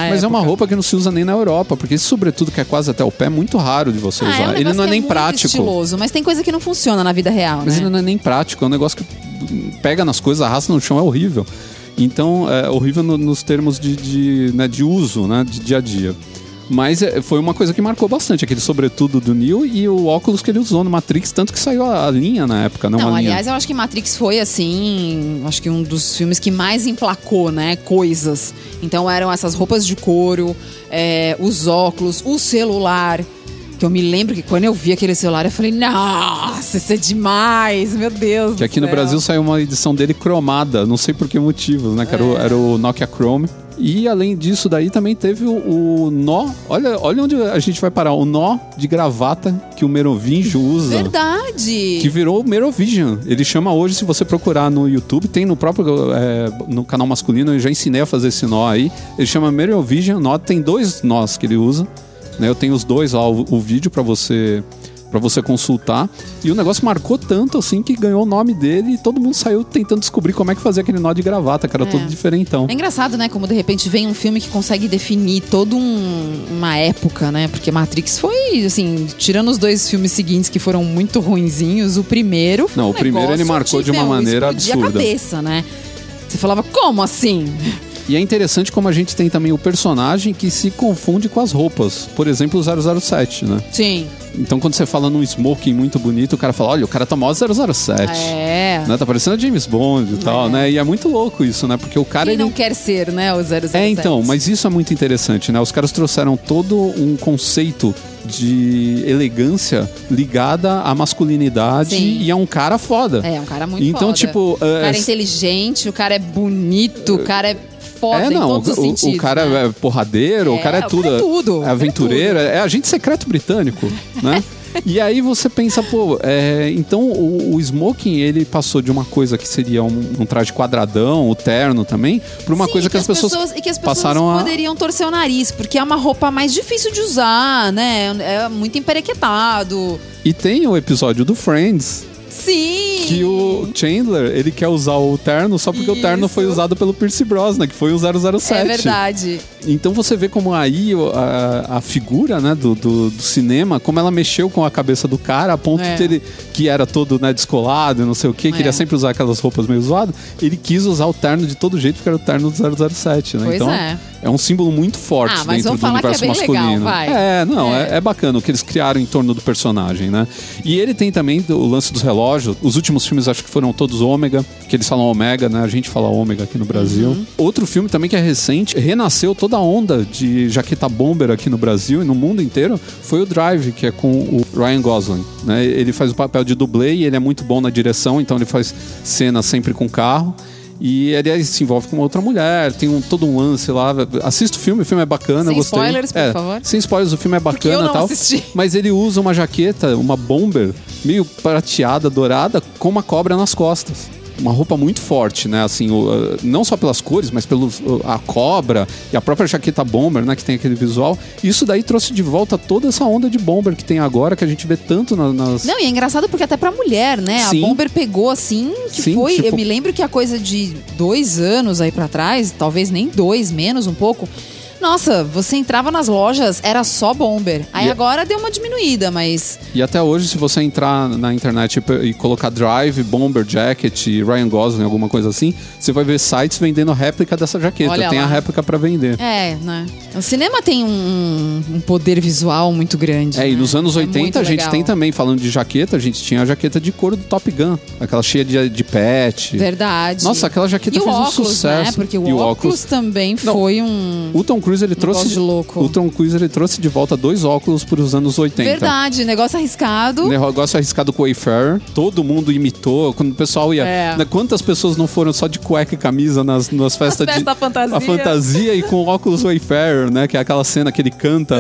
Mas é uma roupa que não se usa nem na Europa, porque esse sobretudo que é quase até o pé é muito raro de você Ah, é um usar. ele não é que nem muito prático. estiloso, mas tem coisa que não funciona na vida real, Mas né? ele não é nem prático, é um negócio que pega nas coisas, arrasta no chão, é horrível. Então, é horrível no- nos termos de, de, né, de uso, né, de dia a dia. Mas é, foi uma coisa que marcou bastante, aquele sobretudo do Neo e o óculos que ele usou no Matrix, tanto que saiu a, linha na época, não, Não, uma linha. aliás, eu acho que Matrix foi, assim, acho que um dos filmes que mais emplacou, né, coisas. Então eram essas roupas de couro, é, os óculos, o celular. Que eu me lembro que quando eu vi aquele celular, eu falei, nossa, isso é demais, meu Deus Que aqui no céu." Brasil saiu uma edição dele cromada, não sei por que motivos, né? Que era, o, É. era o Nokia Chrome. E além disso, daí também teve o, o nó. Olha, olha onde a gente vai parar. O nó de gravata que o Merovingio usa. Verdade! Que virou o Merovision. Ele chama hoje, se você procurar no YouTube, tem no próprio é, no canal masculino, eu já ensinei a fazer esse nó aí. Ele chama Merovision nó, tem dois nós que ele usa. Né? Eu tenho os dois lá, o, o vídeo para você para você consultar. E o negócio marcou tanto assim que ganhou o nome dele e todo mundo saiu tentando descobrir como é que fazia aquele nó de gravata, que era É. todo diferentão. É engraçado, né? Como de repente vem um filme que consegue definir toda um- uma época, né? Porque Matrix foi, assim, tirando os dois filmes seguintes que foram muito ruinzinhos, o primeiro. Foi Não, um o primeiro ele marcou de uma maneira absurda. a cabeça, né? Você falava, como assim? E é interessante como a gente tem também o personagem que se confunde com as roupas. Por exemplo, o 007, né? Sim. Então, quando você fala num smoking muito bonito, o cara fala: olha, o cara tá mó 007. É. Né? Tá parecendo James Bond e tal, né? E é muito louco isso, né? Porque o cara. Quem ele... não quer ser, né? O 007. É, então, mas isso é muito interessante, né? Os caras trouxeram todo um conceito de elegância ligada à masculinidade Sim. e a um cara foda. É, um cara muito Então, foda. tipo, O cara é- é inteligente, o cara é bonito, o cara é foda É, em não, todos os o, sentidos. o cara né? é porradeiro, o É, cara é tudo. cara é tudo, É cara é aventureiro, é, agente secreto britânico, né? E aí você pensa, pô, é, então o, o smoking ele passou de uma coisa que seria um, um traje quadradão, o terno também, para uma Sim, coisa que, as pessoas, e que as pessoas passaram a. poderiam torcer o nariz, porque é uma roupa mais difícil de usar, né? É muito emperequetado. E tem o episódio do Friends Sim! que o Chandler ele quer usar o terno só porque o terno Isso. foi usado pelo Pierce Brosnan, que foi o 007. É verdade. Então você vê como aí a, a figura né, do, do, do cinema, como ela mexeu com a cabeça do cara, a ponto É. de ele, que era todo né, descolado e não sei o que, queria É. sempre usar aquelas roupas meio zoadas, ele quis usar o terno de todo jeito, porque era o terno do 007, né? Pois então é. um símbolo muito forte Ah, dentro do é universo legal, masculino. vai. É, não, É. é. é bacana o que eles criaram em torno do personagem, né? E ele tem também o lance dos relógios. Os últimos filmes acho que foram todos ômega, que eles falam ômega, né? A gente fala ômega aqui no Brasil. Uhum. Outro filme também que é recente, renasceu toda a onda de jaqueta bomber aqui no Brasil e no mundo inteiro, foi o Drive, que é com o Ryan Gosling, né? Ele faz o papel de dublê e ele é muito bom na direção, então ele faz cena sempre com carro. E ele se envolve com uma outra mulher, tem um, todo um lance lá. Assista o filme, o filme é bacana, Sem gostei. spoilers, por É, favor. Sem spoilers, o filme é bacana e tal. assisti. Mas ele usa uma jaqueta, uma bomber, meio prateada, dourada, com uma cobra nas costas. Uma roupa muito forte, né? Assim, o, uh, não só pelas cores, mas pela a cobra e a própria jaqueta bomber, né? Que tem aquele visual. Isso daí trouxe de volta toda essa onda de bomber que tem agora, que a gente vê tanto na- nas. Não, e é engraçado porque até pra mulher, né? Sim. A Bomber pegou assim, que Sim, foi. tipo- Eu me lembro que a coisa de dois anos aí pra trás, talvez nem dois, menos um pouco. Nossa, você entrava nas lojas, era só Bomber. Aí E- agora deu uma diminuída, mas. E até hoje, se você entrar na internet e e colocar Drive, Bomber Jacket, Ryan Gosling, alguma coisa assim, você vai ver sites vendendo réplica dessa jaqueta. Olha tem lá. a réplica pra vender. É, né? O cinema tem um, um poder visual muito grande. É, e né? nos anos É 80 muito a gente legal. tem também, falando de jaqueta, a gente tinha a jaqueta de couro do Top Gun, aquela cheia de, de pet. Verdade. Nossa, aquela jaqueta e fez um óculos, sucesso. né? Porque o E o óculos, também Não. foi um. O Tom Cruise Cruise ele trouxe de louco. o Tom Cruise ele trouxe de volta dois óculos para os anos 80. Verdade, negócio arriscado. Negócio arriscado com o Wayfarer. Todo mundo imitou. Quando o pessoal ia. É. né, Quantas pessoas não foram só de cueca e camisa nas, nas festas de. da fantasia. A fantasia e com óculos Wayfarer, né? Que é aquela cena que ele canta.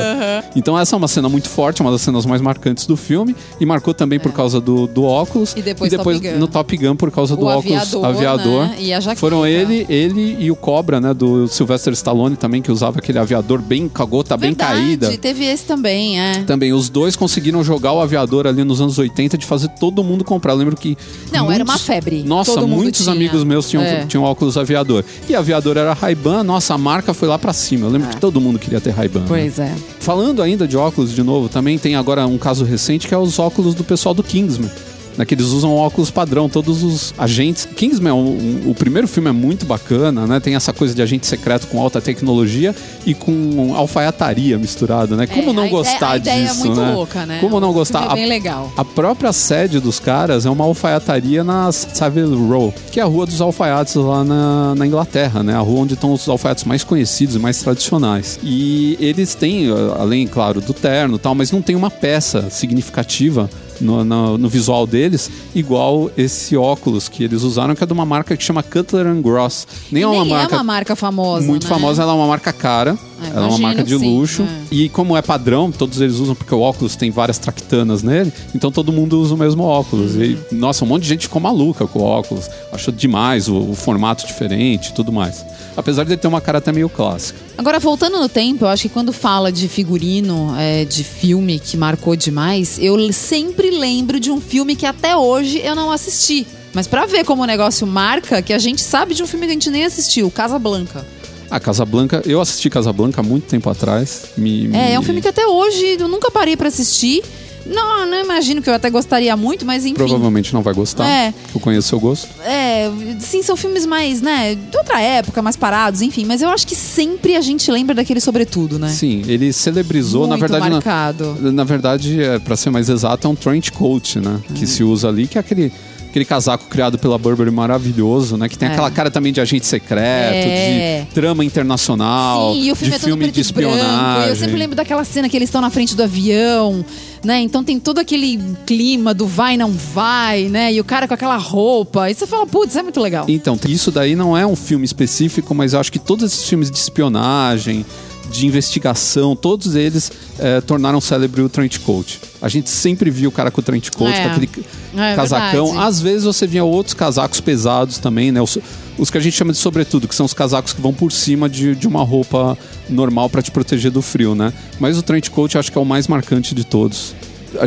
Então essa é uma cena muito forte, uma das cenas mais marcantes do filme. E marcou também por causa do, do óculos. É. E depois Top no Top Gun por causa do óculos aviador, aviador. né? E a jaqueta. Foram ele, ele e o Cobra, né? Do Sylvester Stallone também, que usava aquele aviador bem com a gota bem Verdade, caída. teve esse também, é. Também, os dois conseguiram jogar o aviador ali nos anos 80 de fazer todo mundo comprar. Eu lembro que. Não, era uma febre. Nossa, Todo muitos amigos meus tinham, É. tinham óculos aviador. E aviador era Ray-Ban, nossa, a marca foi lá pra cima. Eu lembro que todo mundo queria ter Ray-Ban. né? É. Pois é. Falando ainda de óculos de novo, também tem agora um caso recente que é os óculos do pessoal do Kingsman. Né, que eles usam óculos padrão, todos os agentes. Kingsman, o, o- primeiro filme é muito bacana, né? Tem essa coisa de agente secreto com alta tecnologia e com alfaiataria misturada, né? Como É, não a gostar ideia, disso, A ideia é muito né? louca, né? Como não O gostar? É A- bem legal. a própria sede dos caras é uma alfaiataria na Savile Row, que é a rua dos alfaiates lá na, na Inglaterra, né? A rua onde estão os alfaiates mais conhecidos e mais tradicionais. E eles têm, além, claro, do terno e tal, mas não tem uma peça significativa no, no- no visual deles, igual esse óculos que eles usaram, que é de uma marca que chama Cutler Gross. Nem, é uma Nem marca é uma marca famosa. muito né? famosa, ela é uma marca cara. Ah, ela é uma marca de sim, luxo. é. E como é padrão, todos eles usam, porque o óculos tem várias tractanas nele, então todo mundo usa o mesmo óculos. E, nossa, um monte de gente ficou maluca com o óculos. Achou demais o, o formato diferente e tudo mais. Apesar de ele ter uma cara até meio clássica. Agora, voltando no tempo, eu acho que quando fala de figurino, é, de filme que marcou demais, eu sempre lembro de um filme que até hoje eu não assisti. Mas pra ver como o negócio marca, que a gente sabe de um filme que a gente nem assistiu, Casablanca. A Casablanca, eu assisti Casablanca há muito tempo atrás. Me, me- É, é um filme que até hoje eu nunca parei pra assistir. Não, não imagino que eu até gostaria muito, mas enfim. Provavelmente não vai gostar. É. Eu conheço seu gosto. É, sim, são filmes mais, né, de outra época, mais parados, enfim. Mas eu acho que sempre a gente lembra daquele sobretudo, né? Sim, ele celebrizou, na Muito verdade. na- marcado. Na verdade, é, para ser mais exato, é um trench coat, né? Hum. Que se usa ali, que é aquele, aquele casaco criado pela Burberry maravilhoso, né? Que tem É. aquela cara também de agente secreto, É. de trama internacional, Sim, e o filme de é todo filme de espionagem. Eu sempre lembro daquela cena que eles estão na frente do avião, né? Então tem todo aquele clima do vai, não vai, né? E o cara com aquela roupa. E você fala, putz, é muito legal. Então, isso daí não é um filme específico, mas eu acho que todos esses filmes de espionagem, de investigação, todos eles eh, tornaram célebre o trench coat. A gente sempre viu o cara com o trench coat, É. com aquele É casacão. verdade. Às vezes você via outros casacos pesados também, né? Os, os que a gente chama de sobretudo, que são os casacos que vão por cima de, de uma roupa normal para te proteger do frio, né? Mas o trench coat eu acho que é o mais marcante de todos.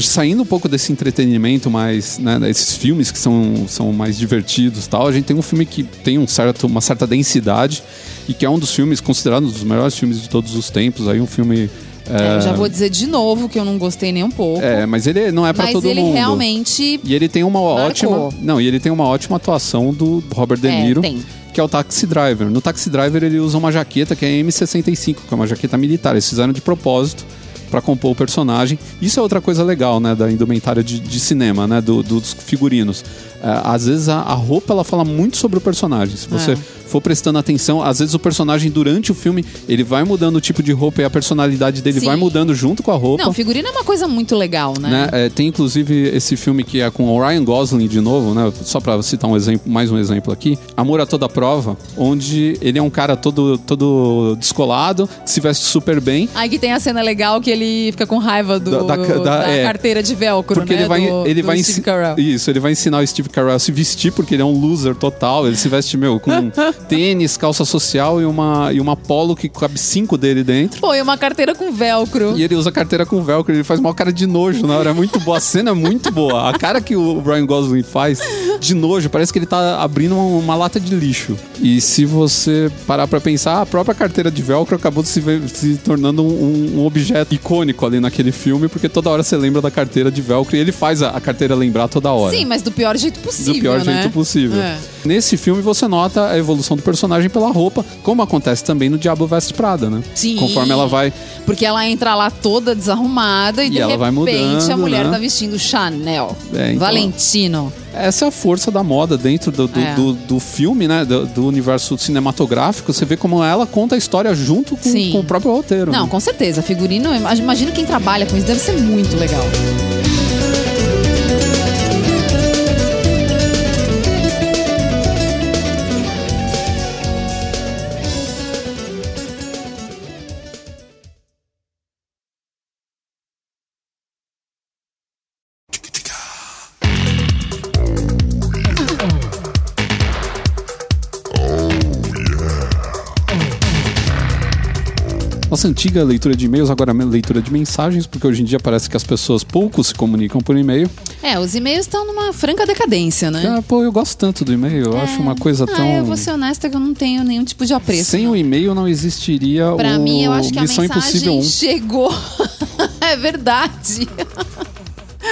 Saindo um pouco desse entretenimento mais, né, desses filmes que são, são mais divertidos tal, a gente tem um filme que tem um certo, uma certa densidade e que é um dos filmes considerados um dos melhores filmes de todos os tempos. Aí um filme. É, eu já vou dizer de novo que eu não gostei nem um pouco. É, mas ele não é pra mas todo ele mundo. realmente. E ele tem uma Marcou. ótima. Não, e ele tem uma ótima atuação do Robert De É, Niro, tem. que é o Taxi Driver. No Taxi Driver ele usa uma jaqueta que é M65, que é uma jaqueta militar. Eles fizeram de propósito pra compor o personagem. Isso é outra coisa legal, né, da indumentária de, de cinema, né, do- dos figurinos. É, às vezes a, a roupa ela fala muito sobre o personagem. Se você É. for prestando atenção, às vezes o personagem durante o filme ele vai mudando o tipo de roupa e a personalidade dele Sim. vai mudando junto com a roupa. Não, figurino é uma coisa muito legal, né? Né? É, tem inclusive esse filme que é com o Ryan Gosling de novo, né? Só pra citar um exemplo, mais um exemplo aqui. Amor a toda prova, onde ele é um cara todo, todo descolado, que se veste super bem. Aí que tem a cena legal que ele fica com raiva do, Da- da- da- é. carteira de velcro, Porque né? ele vai, do, ele do vai Steve Carell. Isso, ele vai ensinar o Steve Carell se vestir, porque ele é um loser total. Ele se veste, meu, com tênis, calça social e uma, e uma polo que cabe cinco dele dentro. Pô, e uma carteira com velcro. E ele usa carteira com velcro, ele faz uma cara de nojo na hora, é muito boa. A cena é muito boa. A cara que o Brian Gosling faz de nojo, parece que ele tá abrindo uma, uma lata de lixo. E se você parar pra pensar, a própria carteira de velcro acabou se, se tornando um, um objeto icônico ali naquele filme, porque toda hora você lembra da carteira de velcro e ele faz a, a carteira lembrar toda hora. Sim, mas do pior jeito possível, do pior né? jeito possível. É. Nesse filme você nota a evolução do personagem pela roupa, como acontece também no Diabo Veste Prada, né? Sim. Conforme ela vai. Porque ela entra lá toda desarrumada e, E de ela vai repente mudando, a mulher né? tá vestindo Chanel, É, então- Valentino. Essa é a força da moda dentro do, do, É. do- do filme, né? Do, universo cinematográfico. Você vê como ela conta a história junto com, com o próprio roteiro. Não, né? com certeza. Figurino, imagino quem trabalha com isso deve ser muito legal. Nossa antiga leitura de e-mails, agora é leitura de mensagens, porque hoje em dia parece que as pessoas pouco se comunicam por e-mail. É, os e-mails estão numa franca decadência, né? Ah, pô, eu gosto tanto do e-mail, eu acho uma coisa ah, tão. eu vou ser honesta que eu não tenho nenhum tipo de apreço. Sem não. o e-mail não existiria Pra o mim, eu acho que a Missão mensagem Impossível 1. chegou. é verdade.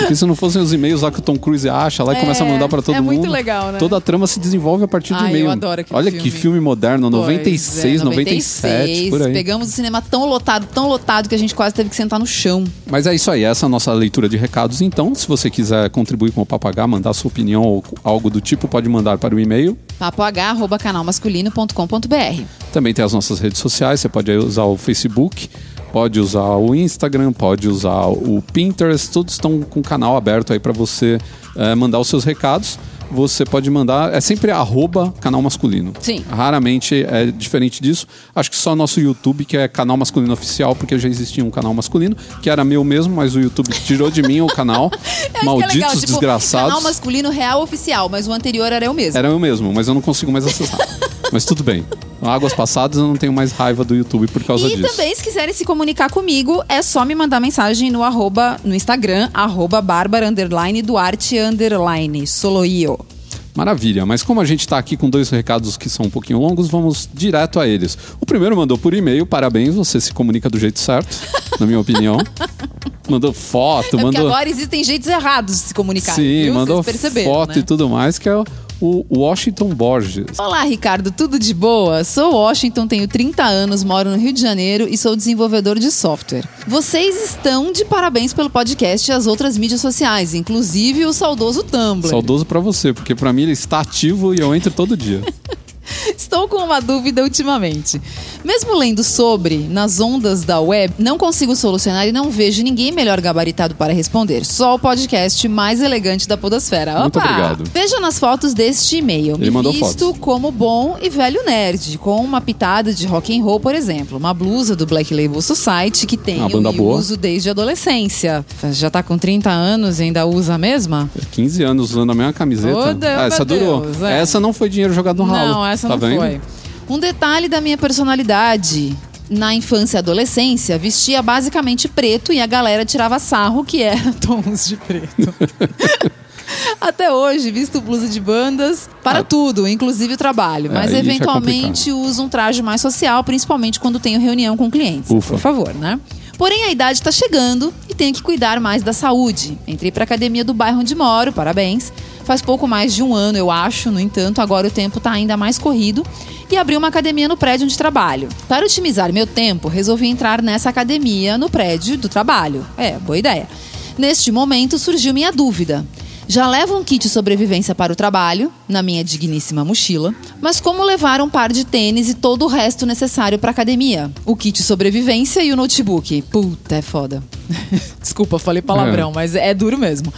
Porque se não fossem os e-mails lá que o Tom Cruise acha lá e É, começa a mandar pra todo é mundo. muito legal, né? Toda a trama se desenvolve a partir de eu e-mail. Olha filme. que filme moderno, 96, Pois é, 97, por aí. Pegamos o cinema tão lotado, tão lotado que a gente quase teve que sentar no chão. Mas é isso aí, essa é a nossa leitura de recados. Então, se você quiser contribuir com o Papagá, mandar sua opinião ou algo do tipo, pode mandar para o e-mail. papoh@canalmasculino.com.br. Também tem as nossas redes sociais, você pode usar o Facebook, pode usar o Instagram, pode usar o Pinterest, todos estão com o canal aberto aí para você eh, mandar os seus recados. Você pode mandar, é sempre arroba canal masculino. Sim. Raramente é diferente disso. Acho que só nosso YouTube, que é canal masculino oficial, porque já existia um canal masculino, que era meu mesmo, mas o YouTube tirou de mim o canal. É Malditos legal, tipo, desgraçados. Canal masculino real oficial, mas o anterior era eu mesmo. Era eu mesmo, mas eu não consigo mais acessar. mas tudo bem. Águas passadas eu não tenho mais raiva do YouTube por causa E disso. também, se quiserem se comunicar comigo, é só me mandar mensagem no arroba, no Instagram, arroba bárbara, underline, duarte, underline, soloio. Maravilha, mas como a gente está aqui com dois recados que são um pouquinho longos, vamos direto a eles. O primeiro mandou por e-mail, parabéns, você se comunica do jeito certo, na minha opinião. Mandou foto, É mandou. agora existem jeitos errados de se comunicar. Sim, viu? mandou foto né? e tudo mais, que é o- Washington Borges. Olá, Ricardo, tudo de boa? Sou Washington, tenho 30 anos, moro no Rio de Janeiro e sou desenvolvedor de software. Vocês estão de parabéns pelo podcast e as outras mídias sociais, inclusive o saudoso Tumblr. Saudoso pra você, porque pra mim ele está ativo e eu entro todo dia. Estou com uma dúvida ultimamente. Mesmo lendo sobre, nas ondas da web, não consigo solucionar e não vejo ninguém melhor gabaritado para responder. Só o podcast mais elegante da podosfera. Muito Opa! obrigado. Veja nas fotos deste e-mail. Ele Me mandou visto fotos. como bom e velho nerd, com uma pitada de rock and roll, por exemplo. Uma blusa do Black Label Society que e boa. uso desde a adolescência. Já tá com 30 anos e ainda usa a mesma? 15 anos usando a mesma camiseta. Ô, Deus, Ah, essa meu durou. Deus, é. Essa não foi dinheiro jogado no ralo. Não, essa tá não vendo? foi. Um detalhe da minha personalidade. Na infância e adolescência, vestia basicamente preto e a galera tirava sarro que era tons de preto. Até hoje, visto blusa de bandas para Ah. tudo, inclusive o trabalho. É, Mas é eventualmente uso um traje mais social, principalmente quando tenho reunião com clientes. Ufa. Por favor, né? Porém, a idade está chegando e tenho que cuidar mais da saúde. Entrei para academia do bairro onde moro, parabéns. Faz pouco mais de um ano, eu acho. No entanto, agora o tempo está ainda mais corrido e abri uma academia no prédio onde trabalho. Para otimizar meu tempo, resolvi entrar nessa academia no prédio do trabalho. É, boa ideia. Neste momento surgiu minha dúvida. Já levo um kit sobrevivência para o trabalho, na minha digníssima mochila, mas como levar um par de tênis e todo o resto necessário para academia? O kit sobrevivência e o notebook. Puta, é foda. Desculpa, falei palavrão, mas é duro mesmo.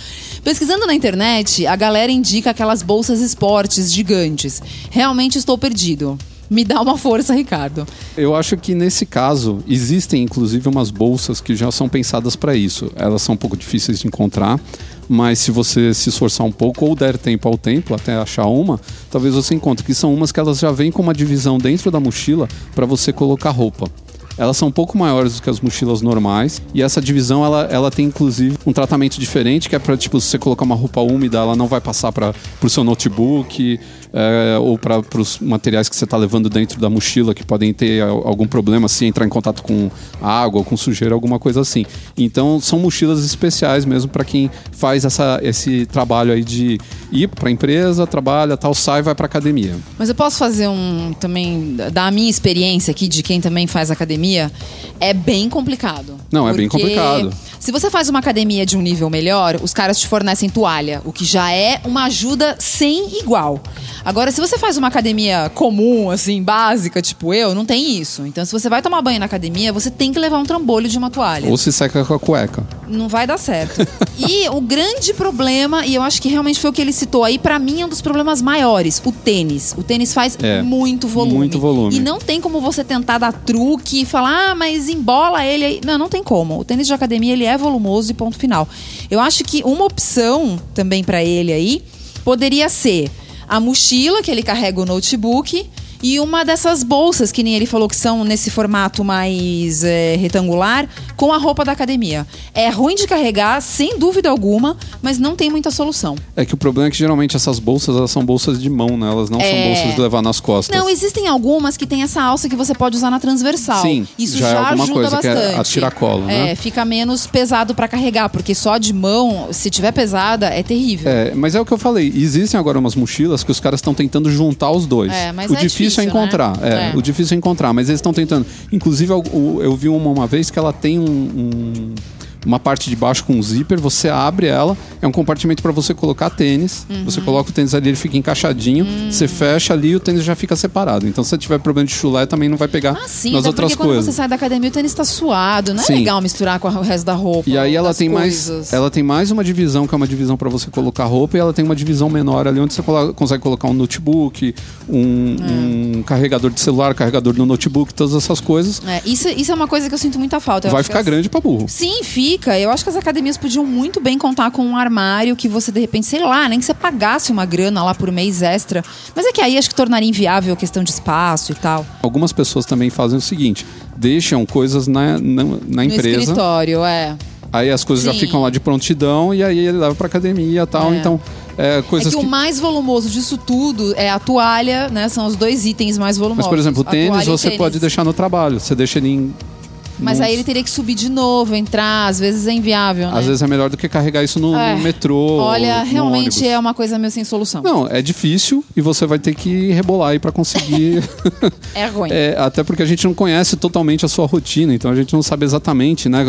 Pesquisando na internet, a galera indica aquelas bolsas esportes gigantes. Realmente estou perdido. Me dá uma força, Ricardo. Eu acho que nesse caso existem inclusive umas bolsas que já são pensadas para isso. Elas são um pouco difíceis de encontrar, mas se você se esforçar um pouco ou der tempo ao tempo até achar uma, talvez você encontre que são umas que elas já vêm com uma divisão dentro da mochila para você colocar roupa. Elas são um pouco maiores do que as mochilas normais. E essa divisão, ela, ela tem inclusive um tratamento diferente, que é para tipo, se você colocar uma roupa úmida, ela não vai passar para o seu notebook é, ou para os materiais que você está levando dentro da mochila, que podem ter algum problema se entrar em contato com água com sujeira, alguma coisa assim. Então, são mochilas especiais mesmo para quem faz essa, esse trabalho aí de ir para a empresa, trabalha, tal, sai, vai para academia. Mas eu posso fazer um também da minha experiência aqui de quem também faz academia, é bem complicado. Não, é bem complicado. Se você faz uma academia de um nível melhor, os caras te fornecem toalha, o que já é uma ajuda sem igual. Agora, se você faz uma academia comum, assim, básica, tipo eu, não tem isso. Então, se você vai tomar banho na academia, você tem que levar um trambolho de uma toalha. Ou se seca com a cueca. Não vai dar certo. e o grande problema, e eu acho que realmente foi o que ele citou aí, para mim é um dos problemas maiores, o tênis. O tênis faz É, muito volume. muito volume. E não tem como você tentar dar truque e falar, ah, mas embola ele aí. Não, não tem como. O tênis de academia, ele é volumoso e ponto final. Eu acho que uma opção também para ele aí poderia ser a mochila que ele carrega o notebook e uma dessas bolsas que nem ele falou que são nesse formato mais é, retangular com a roupa da academia. É ruim de carregar, sem dúvida alguma, mas não tem muita solução. É que o problema é que geralmente essas bolsas elas são bolsas de mão, né? Elas não são É. bolsas de levar nas costas. Não, existem algumas que tem essa alça que você pode usar na transversal. Sim, Isso já já, é alguma ajuda coisa, que é bastante. a tiracolo, né? É, fica menos pesado pra carregar, porque só de mão, se tiver pesada, é terrível. É, mas é o que eu falei. Existem agora umas mochilas que os caras estão tentando juntar os dois. É, mas o é difícil, difícil, é encontrar. né? É, É. o difícil é encontrar, mas eles estão tentando. Inclusive, eu, eu- vi uma, uma vez que ela tem um- um- uma parte de baixo com um zíper, você abre ela, é um compartimento para você colocar tênis. Uhum. Você coloca o tênis ali, ele fica encaixadinho, Hum. você fecha ali e o tênis já fica separado. Então, se você tiver problema de chulé, também não vai pegar Ah, sim, nas outras porque quando coisas. você sai da academia, o tênis tá suado. Não é Sim. legal misturar com o resto da roupa. E aí ela tem mais, coisas. ela tem mais uma divisão que é uma divisão para você colocar roupa e ela tem uma divisão menor ali onde você consegue colocar um notebook, um, É. um carregador de celular, carregador do notebook, todas essas coisas. É, isso, isso é uma coisa que eu sinto muita falta. Vai ficar grande para burro. Sim, fica. Eu acho que as academias podiam muito bem contar com um armário que você, de repente, sei lá, nem que você pagasse uma grana lá por mês extra. Mas é que aí acho que tornaria inviável a questão de espaço e tal. Algumas pessoas também fazem o seguinte: deixam coisas na, na, na No empresa, escritório, é. aí as coisas já Sim. ficam lá de prontidão e aí ele leva para academia e tal. É. Então, é, É coisas que, o mais volumoso disso tudo é a toalha, né? São os dois itens mais volumosos. Mas, por exemplo, o tênis você tênis. pode deixar no trabalho. Você deixa ele em. Mas aí ele teria que subir de novo, entrar, às vezes é inviável, né? Às vezes é melhor do que carregar isso no, É. no metrô. Olha, no realmente ônibus. é uma coisa meio sem solução. Não, é difícil e você vai ter que rebolar aí pra conseguir. É ruim. É, até porque a gente não conhece totalmente a sua rotina, então a gente não sabe exatamente, né?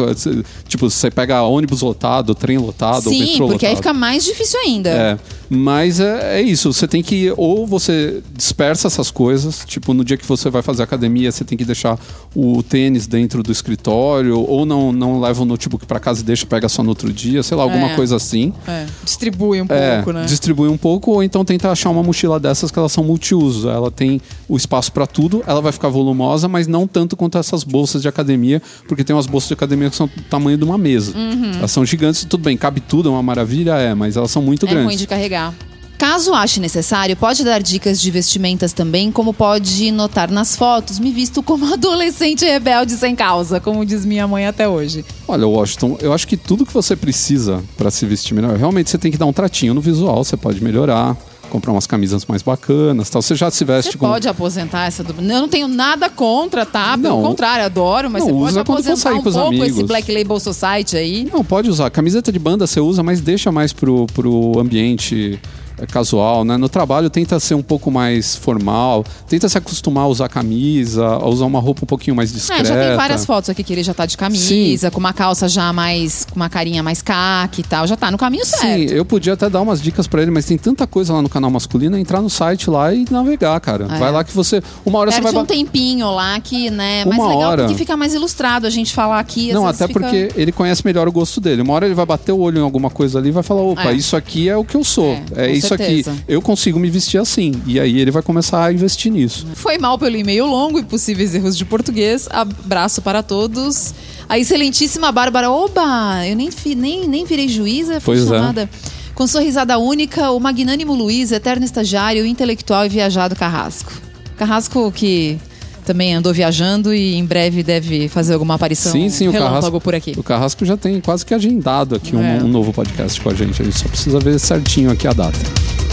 Tipo, você pega ônibus lotado, trem lotado, ou Sim, metrô porque aí lotado. fica mais difícil ainda. É, mas é, é isso, você tem que, ou você dispersa essas coisas, tipo, no dia que você vai fazer academia, você tem que deixar o tênis dentro do escritório, ou não, não leva o notebook pra casa e deixa, pega só no outro dia, sei lá, alguma É. coisa assim. É, Distribui um É, pouco, né? distribui um pouco, ou então tenta achar uma mochila dessas que elas são multiuso. Ela tem o espaço pra tudo, ela vai ficar volumosa, mas não tanto quanto essas bolsas de academia, porque tem umas bolsas de academia que são do tamanho de uma mesa. Elas são gigantes, tudo bem, cabe tudo, é uma maravilha, é, mas elas são muito É grandes. ruim de carregar. Caso ache necessário, pode dar dicas de vestimentas também, como pode notar nas fotos, me visto como adolescente rebelde sem causa, como diz minha mãe até hoje. Olha, Washington, eu acho que tudo que você precisa pra se vestir melhor, realmente você tem que dar um tratinho no visual, você pode melhorar, comprar umas camisas mais bacanas, tal. Você já se veste Você com pode aposentar essa do... Eu não tenho nada contra, tá? Pelo Não. contrário, adoro, mas Não, você pode usa for aposentar um com pouco esse amigos. Black Label Society aí. Não, pode usar. Camiseta de banda você usa, mas deixa mais pro, pro ambiente casual, né? No trabalho tenta ser um pouco mais formal, tenta se acostumar a usar camisa, a usar uma roupa um pouquinho mais discreta. É, já tem várias fotos aqui que ele já tá de camisa, Sim. com uma calça já mais. com uma carinha mais caque e tal. Já tá no caminho certo. Sim, eu podia até dar umas dicas pra ele, mas tem tanta coisa lá no canal masculino, é entrar no site lá e navegar, cara. É. Vai lá que você. Uma hora Perde você vai. um tempinho lá que, né, mais Uma legal hora. porque fica mais ilustrado a gente falar aqui. Não, até fica- porque ele conhece melhor o gosto dele. Uma hora ele vai bater o olho em alguma coisa ali e vai falar: opa, É. isso aqui é o que eu sou. É, É, com isso certeza. aqui. Eu consigo me vestir assim. E aí ele vai começar a investir nisso. Foi mal pelo e-mail longo e possíveis erros de português. Abraço para todos. A excelentíssima Bárbara. Oba! Eu nem, nem, nem virei juíza, fui Pois é. chamada. Com sorrisada única, o magnânimo Luiz, eterno estagiário, intelectual e viajado Carrasco. Carrasco que também andou viajando e em breve deve fazer alguma aparição Sim, sim, o Carrasco, por aqui. o Carrasco já tem quase que agendado aqui um, É. um novo podcast com a gente. A gente só precisa ver certinho aqui a data.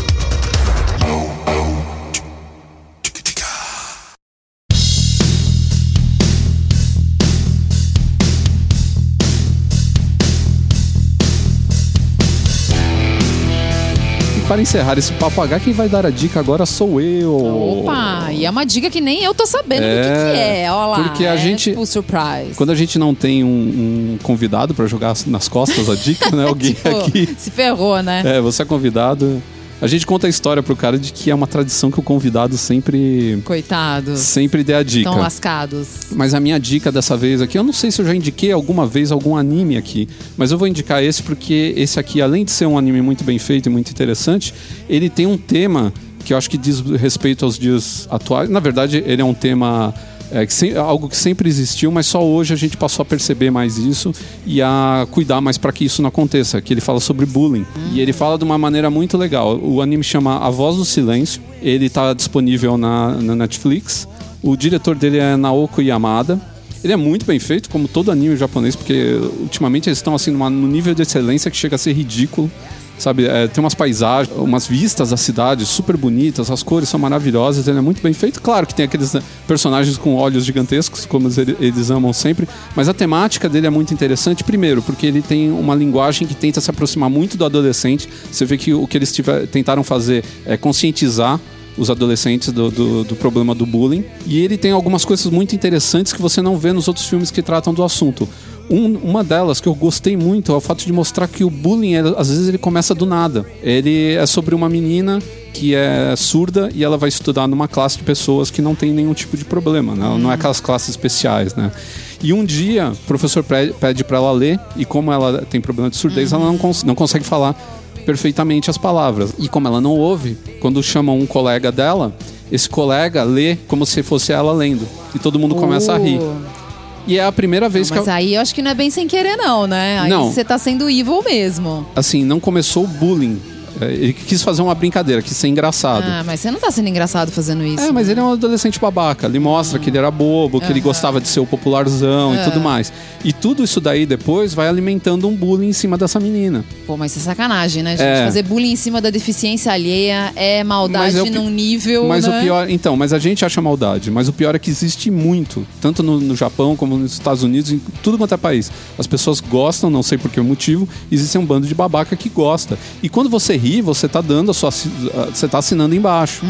Para encerrar esse papo H, quem vai dar a dica agora sou eu. Opa, e é uma dica que nem eu tô sabendo do que, É, que é. Olha lá. porque a é gente- Tipo surprise. Quando a gente não tem um, um convidado para jogar nas costas a dica, né? Alguém Tipo, aqui. Se ferrou, né? É, você é convidado. A gente conta a história pro cara de que é uma tradição que o convidado sempre Coitados. sempre dê a dica. Estão lascados. Mas a minha dica dessa vez aqui, eu não sei se eu já indiquei alguma vez algum anime aqui, mas eu vou indicar esse porque esse aqui, além de ser um anime muito bem feito e muito interessante, ele tem um tema que eu acho que diz respeito aos dias atuais. Na verdade, ele é um tema é, que sem- algo que sempre existiu, mas só hoje a gente passou a perceber mais isso e a cuidar mais para que isso não aconteça. Que ele fala sobre bullying e ele fala de uma maneira muito legal. O anime chama A Voz do Silêncio. Ele está disponível na, na Netflix. O diretor dele é Naoko Yamada. Ele é muito bem feito, como todo anime japonês, porque ultimamente eles estão assim numa, num nível de excelência que chega a ser ridículo. Sabe, É, tem umas paisagens, umas vistas da cidade super bonitas, as cores são maravilhosas, ele é muito bem feito. Claro que tem aqueles né, personagens com olhos gigantescos, como eles, amam sempre, mas a temática dele é muito interessante, primeiro, porque ele tem uma linguagem que tenta se aproximar muito do adolescente. Você vê que o que eles tiver, tentaram fazer é conscientizar os adolescentes do, do, do problema do bullying. E ele tem algumas coisas muito interessantes que você não vê nos outros filmes que tratam do assunto. Um- uma delas que eu gostei muito é o fato de mostrar que o bullying, ele- às vezes, ele começa do nada. Ele é sobre uma menina que é surda e ela vai estudar numa classe de pessoas que não tem nenhum tipo de problema, né? Ela não é aquelas classes especiais, né? E um dia, o professor pede para ela ler e como ela tem problema de surdez, ela não, cons- não consegue falar perfeitamente as palavras. E como ela não ouve, quando chamam um colega dela, esse colega lê como se fosse ela lendo. E todo mundo começa a rir. Oh. E é a primeira vez que Mas eu, aí eu acho que não é bem sem querer, não, né? Aí Não. você tá sendo evil mesmo. assim, não começou o bullying. Ele quis fazer uma brincadeira, quis ser engraçado. Ah, mas você não tá sendo engraçado fazendo isso. É, mas ele é um adolescente babaca. Ele mostra que ele era bobo, que ele gostava de ser o popularzão e tudo mais. E tudo isso daí depois vai alimentando um bullying em cima dessa menina. Pô, mas isso é sacanagem, né, gente? É. Fazer bullying em cima da deficiência alheia é maldade é pi- num nível. Mas né? o pior, então, mas a gente acha maldade, mas o pior é que existe muito, tanto no, no Japão como nos Estados Unidos, em tudo quanto é país. As pessoas gostam, não sei por que motivo, existe um bando de babaca que gosta. E quando você ri, você tá dando a sua você tá assinando embaixo.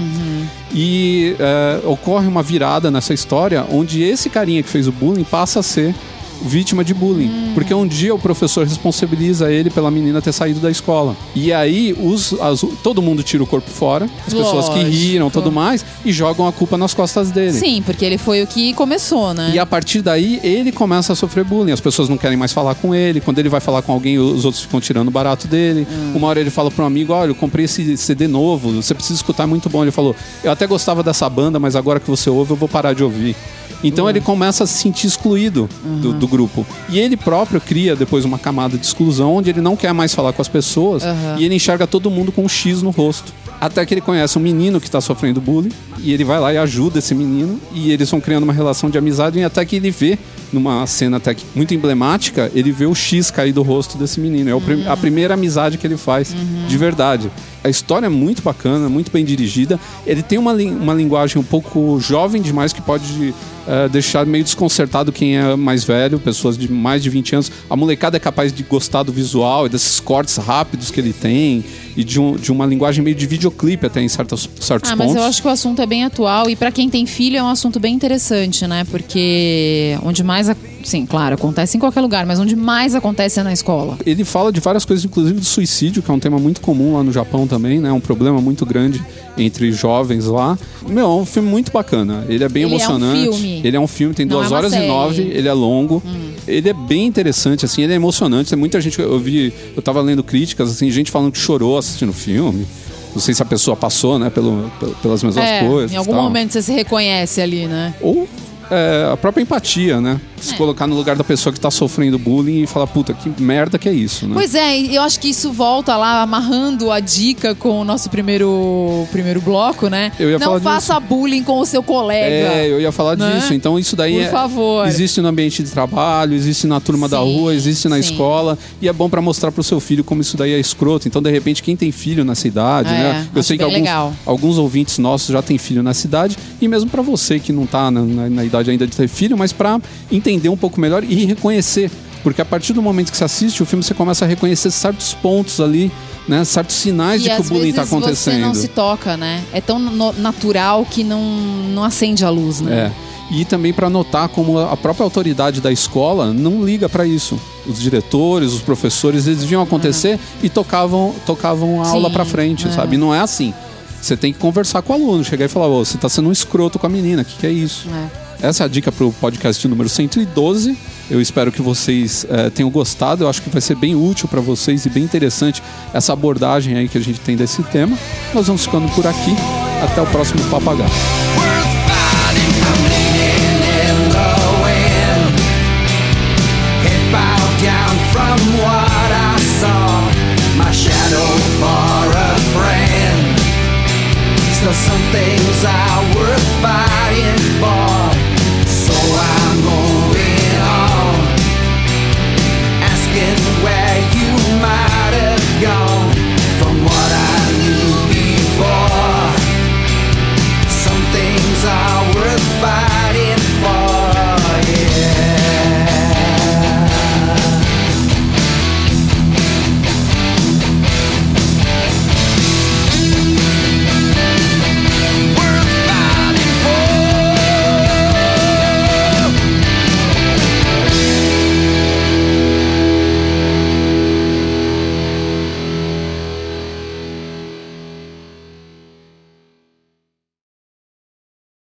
E é, ocorre uma virada nessa história onde esse carinha que fez o bullying passa a ser vítima de bullying. Porque um dia o professor responsabiliza ele pela menina ter saído da escola. E aí os, as- todo mundo tira o corpo fora, as pessoas que Lógico. riram, tudo mais, e jogam a culpa nas costas dele. Sim, porque ele foi o que começou, né? E a partir daí ele começa a sofrer bullying. As pessoas não querem mais falar com ele. Quando ele vai falar com alguém, os outros ficam tirando o barato dele. Hum. Uma hora ele fala para um amigo: Olha, eu comprei esse CD novo, você precisa escutar, é muito bom. Ele falou: Eu até gostava dessa banda, mas agora que você ouve, eu vou parar de ouvir. Então ele começa a se sentir excluído do, do grupo. E ele próprio cria depois uma camada de exclusão onde ele não quer mais falar com as pessoas e ele enxerga todo mundo com um X no rosto. Até que ele conhece um menino que está sofrendo bullying e ele vai lá e ajuda esse menino e eles vão criando uma relação de amizade e até que ele vê numa cena até que muito emblemática, ele vê o X cair do rosto desse menino. É o prim- a primeira amizade que ele faz de verdade. A história é muito bacana, muito bem dirigida. Ele tem uma, uma linguagem um pouco jovem demais que pode eh, deixar meio desconcertado quem é mais velho, pessoas de mais de 20 anos. A molecada é capaz de gostar do visual e desses cortes rápidos que ele tem e de, um- de uma linguagem meio de videoclipe até em certos, certos Ah, pontos. mas eu acho que o assunto é bem atual e pra quem tem filho é um assunto bem interessante, né? Porque onde mais, a- sim, claro, acontece em qualquer lugar, mas onde mais acontece é na escola. Ele fala de várias coisas, inclusive do suicídio, que é um tema muito comum lá no Japão também, né? Um problema muito grande entre jovens lá. Meu, é um filme muito bacana. Ele é bem Ele é um emocionante. filme. Ele é um filme, tem Não duas é horas série. Hum. e nove, ele é longo. Ele é bem interessante, assim, ele é emocionante. Tem muita gente, eu vi, eu tava lendo críticas, assim, gente falando que chorou assistindo o filme. Não sei se a pessoa passou, né, pelo, pel- pelas mesmas é, coisas. em algum momento você se reconhece ali, né? Ou é, a própria empatia, né? Se É. colocar no lugar da pessoa que tá sofrendo bullying e falar, puta, que merda que é isso, né? Pois é, eu acho que isso volta lá amarrando a dica com o nosso primeiro, primeiro bloco, né? Eu ia Não faça bullying com o seu colega. É, eu ia falar né? disso. Então isso daí Por é, favor. existe no ambiente de trabalho, existe na turma da Sim, rua, existe na sim. escola e é bom pra mostrar pro seu filho como isso daí é escroto. Então de repente quem tem filho nessa idade, É, né? Eu sei que alguns, legal. alguns ouvintes nossos já têm filho nessa idade e mesmo pra você que não tá na, na- na idade ainda de ter filho, mas pra entender um pouco melhor e reconhecer, porque a partir do momento que você assiste o filme você começa a reconhecer certos pontos ali, né? Certos sinais E de que o bullying vezes tá acontecendo. você não se toca, né? É tão natural que não, não acende a luz, né? É. E também para notar como a própria autoridade da escola não liga para isso. Os diretores, os professores, eles viam acontecer e tocavam, tocavam a Sim, aula para frente, é. sabe? Não é assim. Você tem que conversar com o aluno, chegar e falar: "Ô, você tá sendo um escroto com a menina, o que, que é isso? É. Essa é a dica para o podcast número 112. Eu espero que vocês é, tenham gostado. Eu acho que vai ser bem útil para vocês e bem interessante essa abordagem aí que a gente tem desse tema. Nós vamos ficando por aqui. Até o próximo Papagaio. some things are worth fighting for.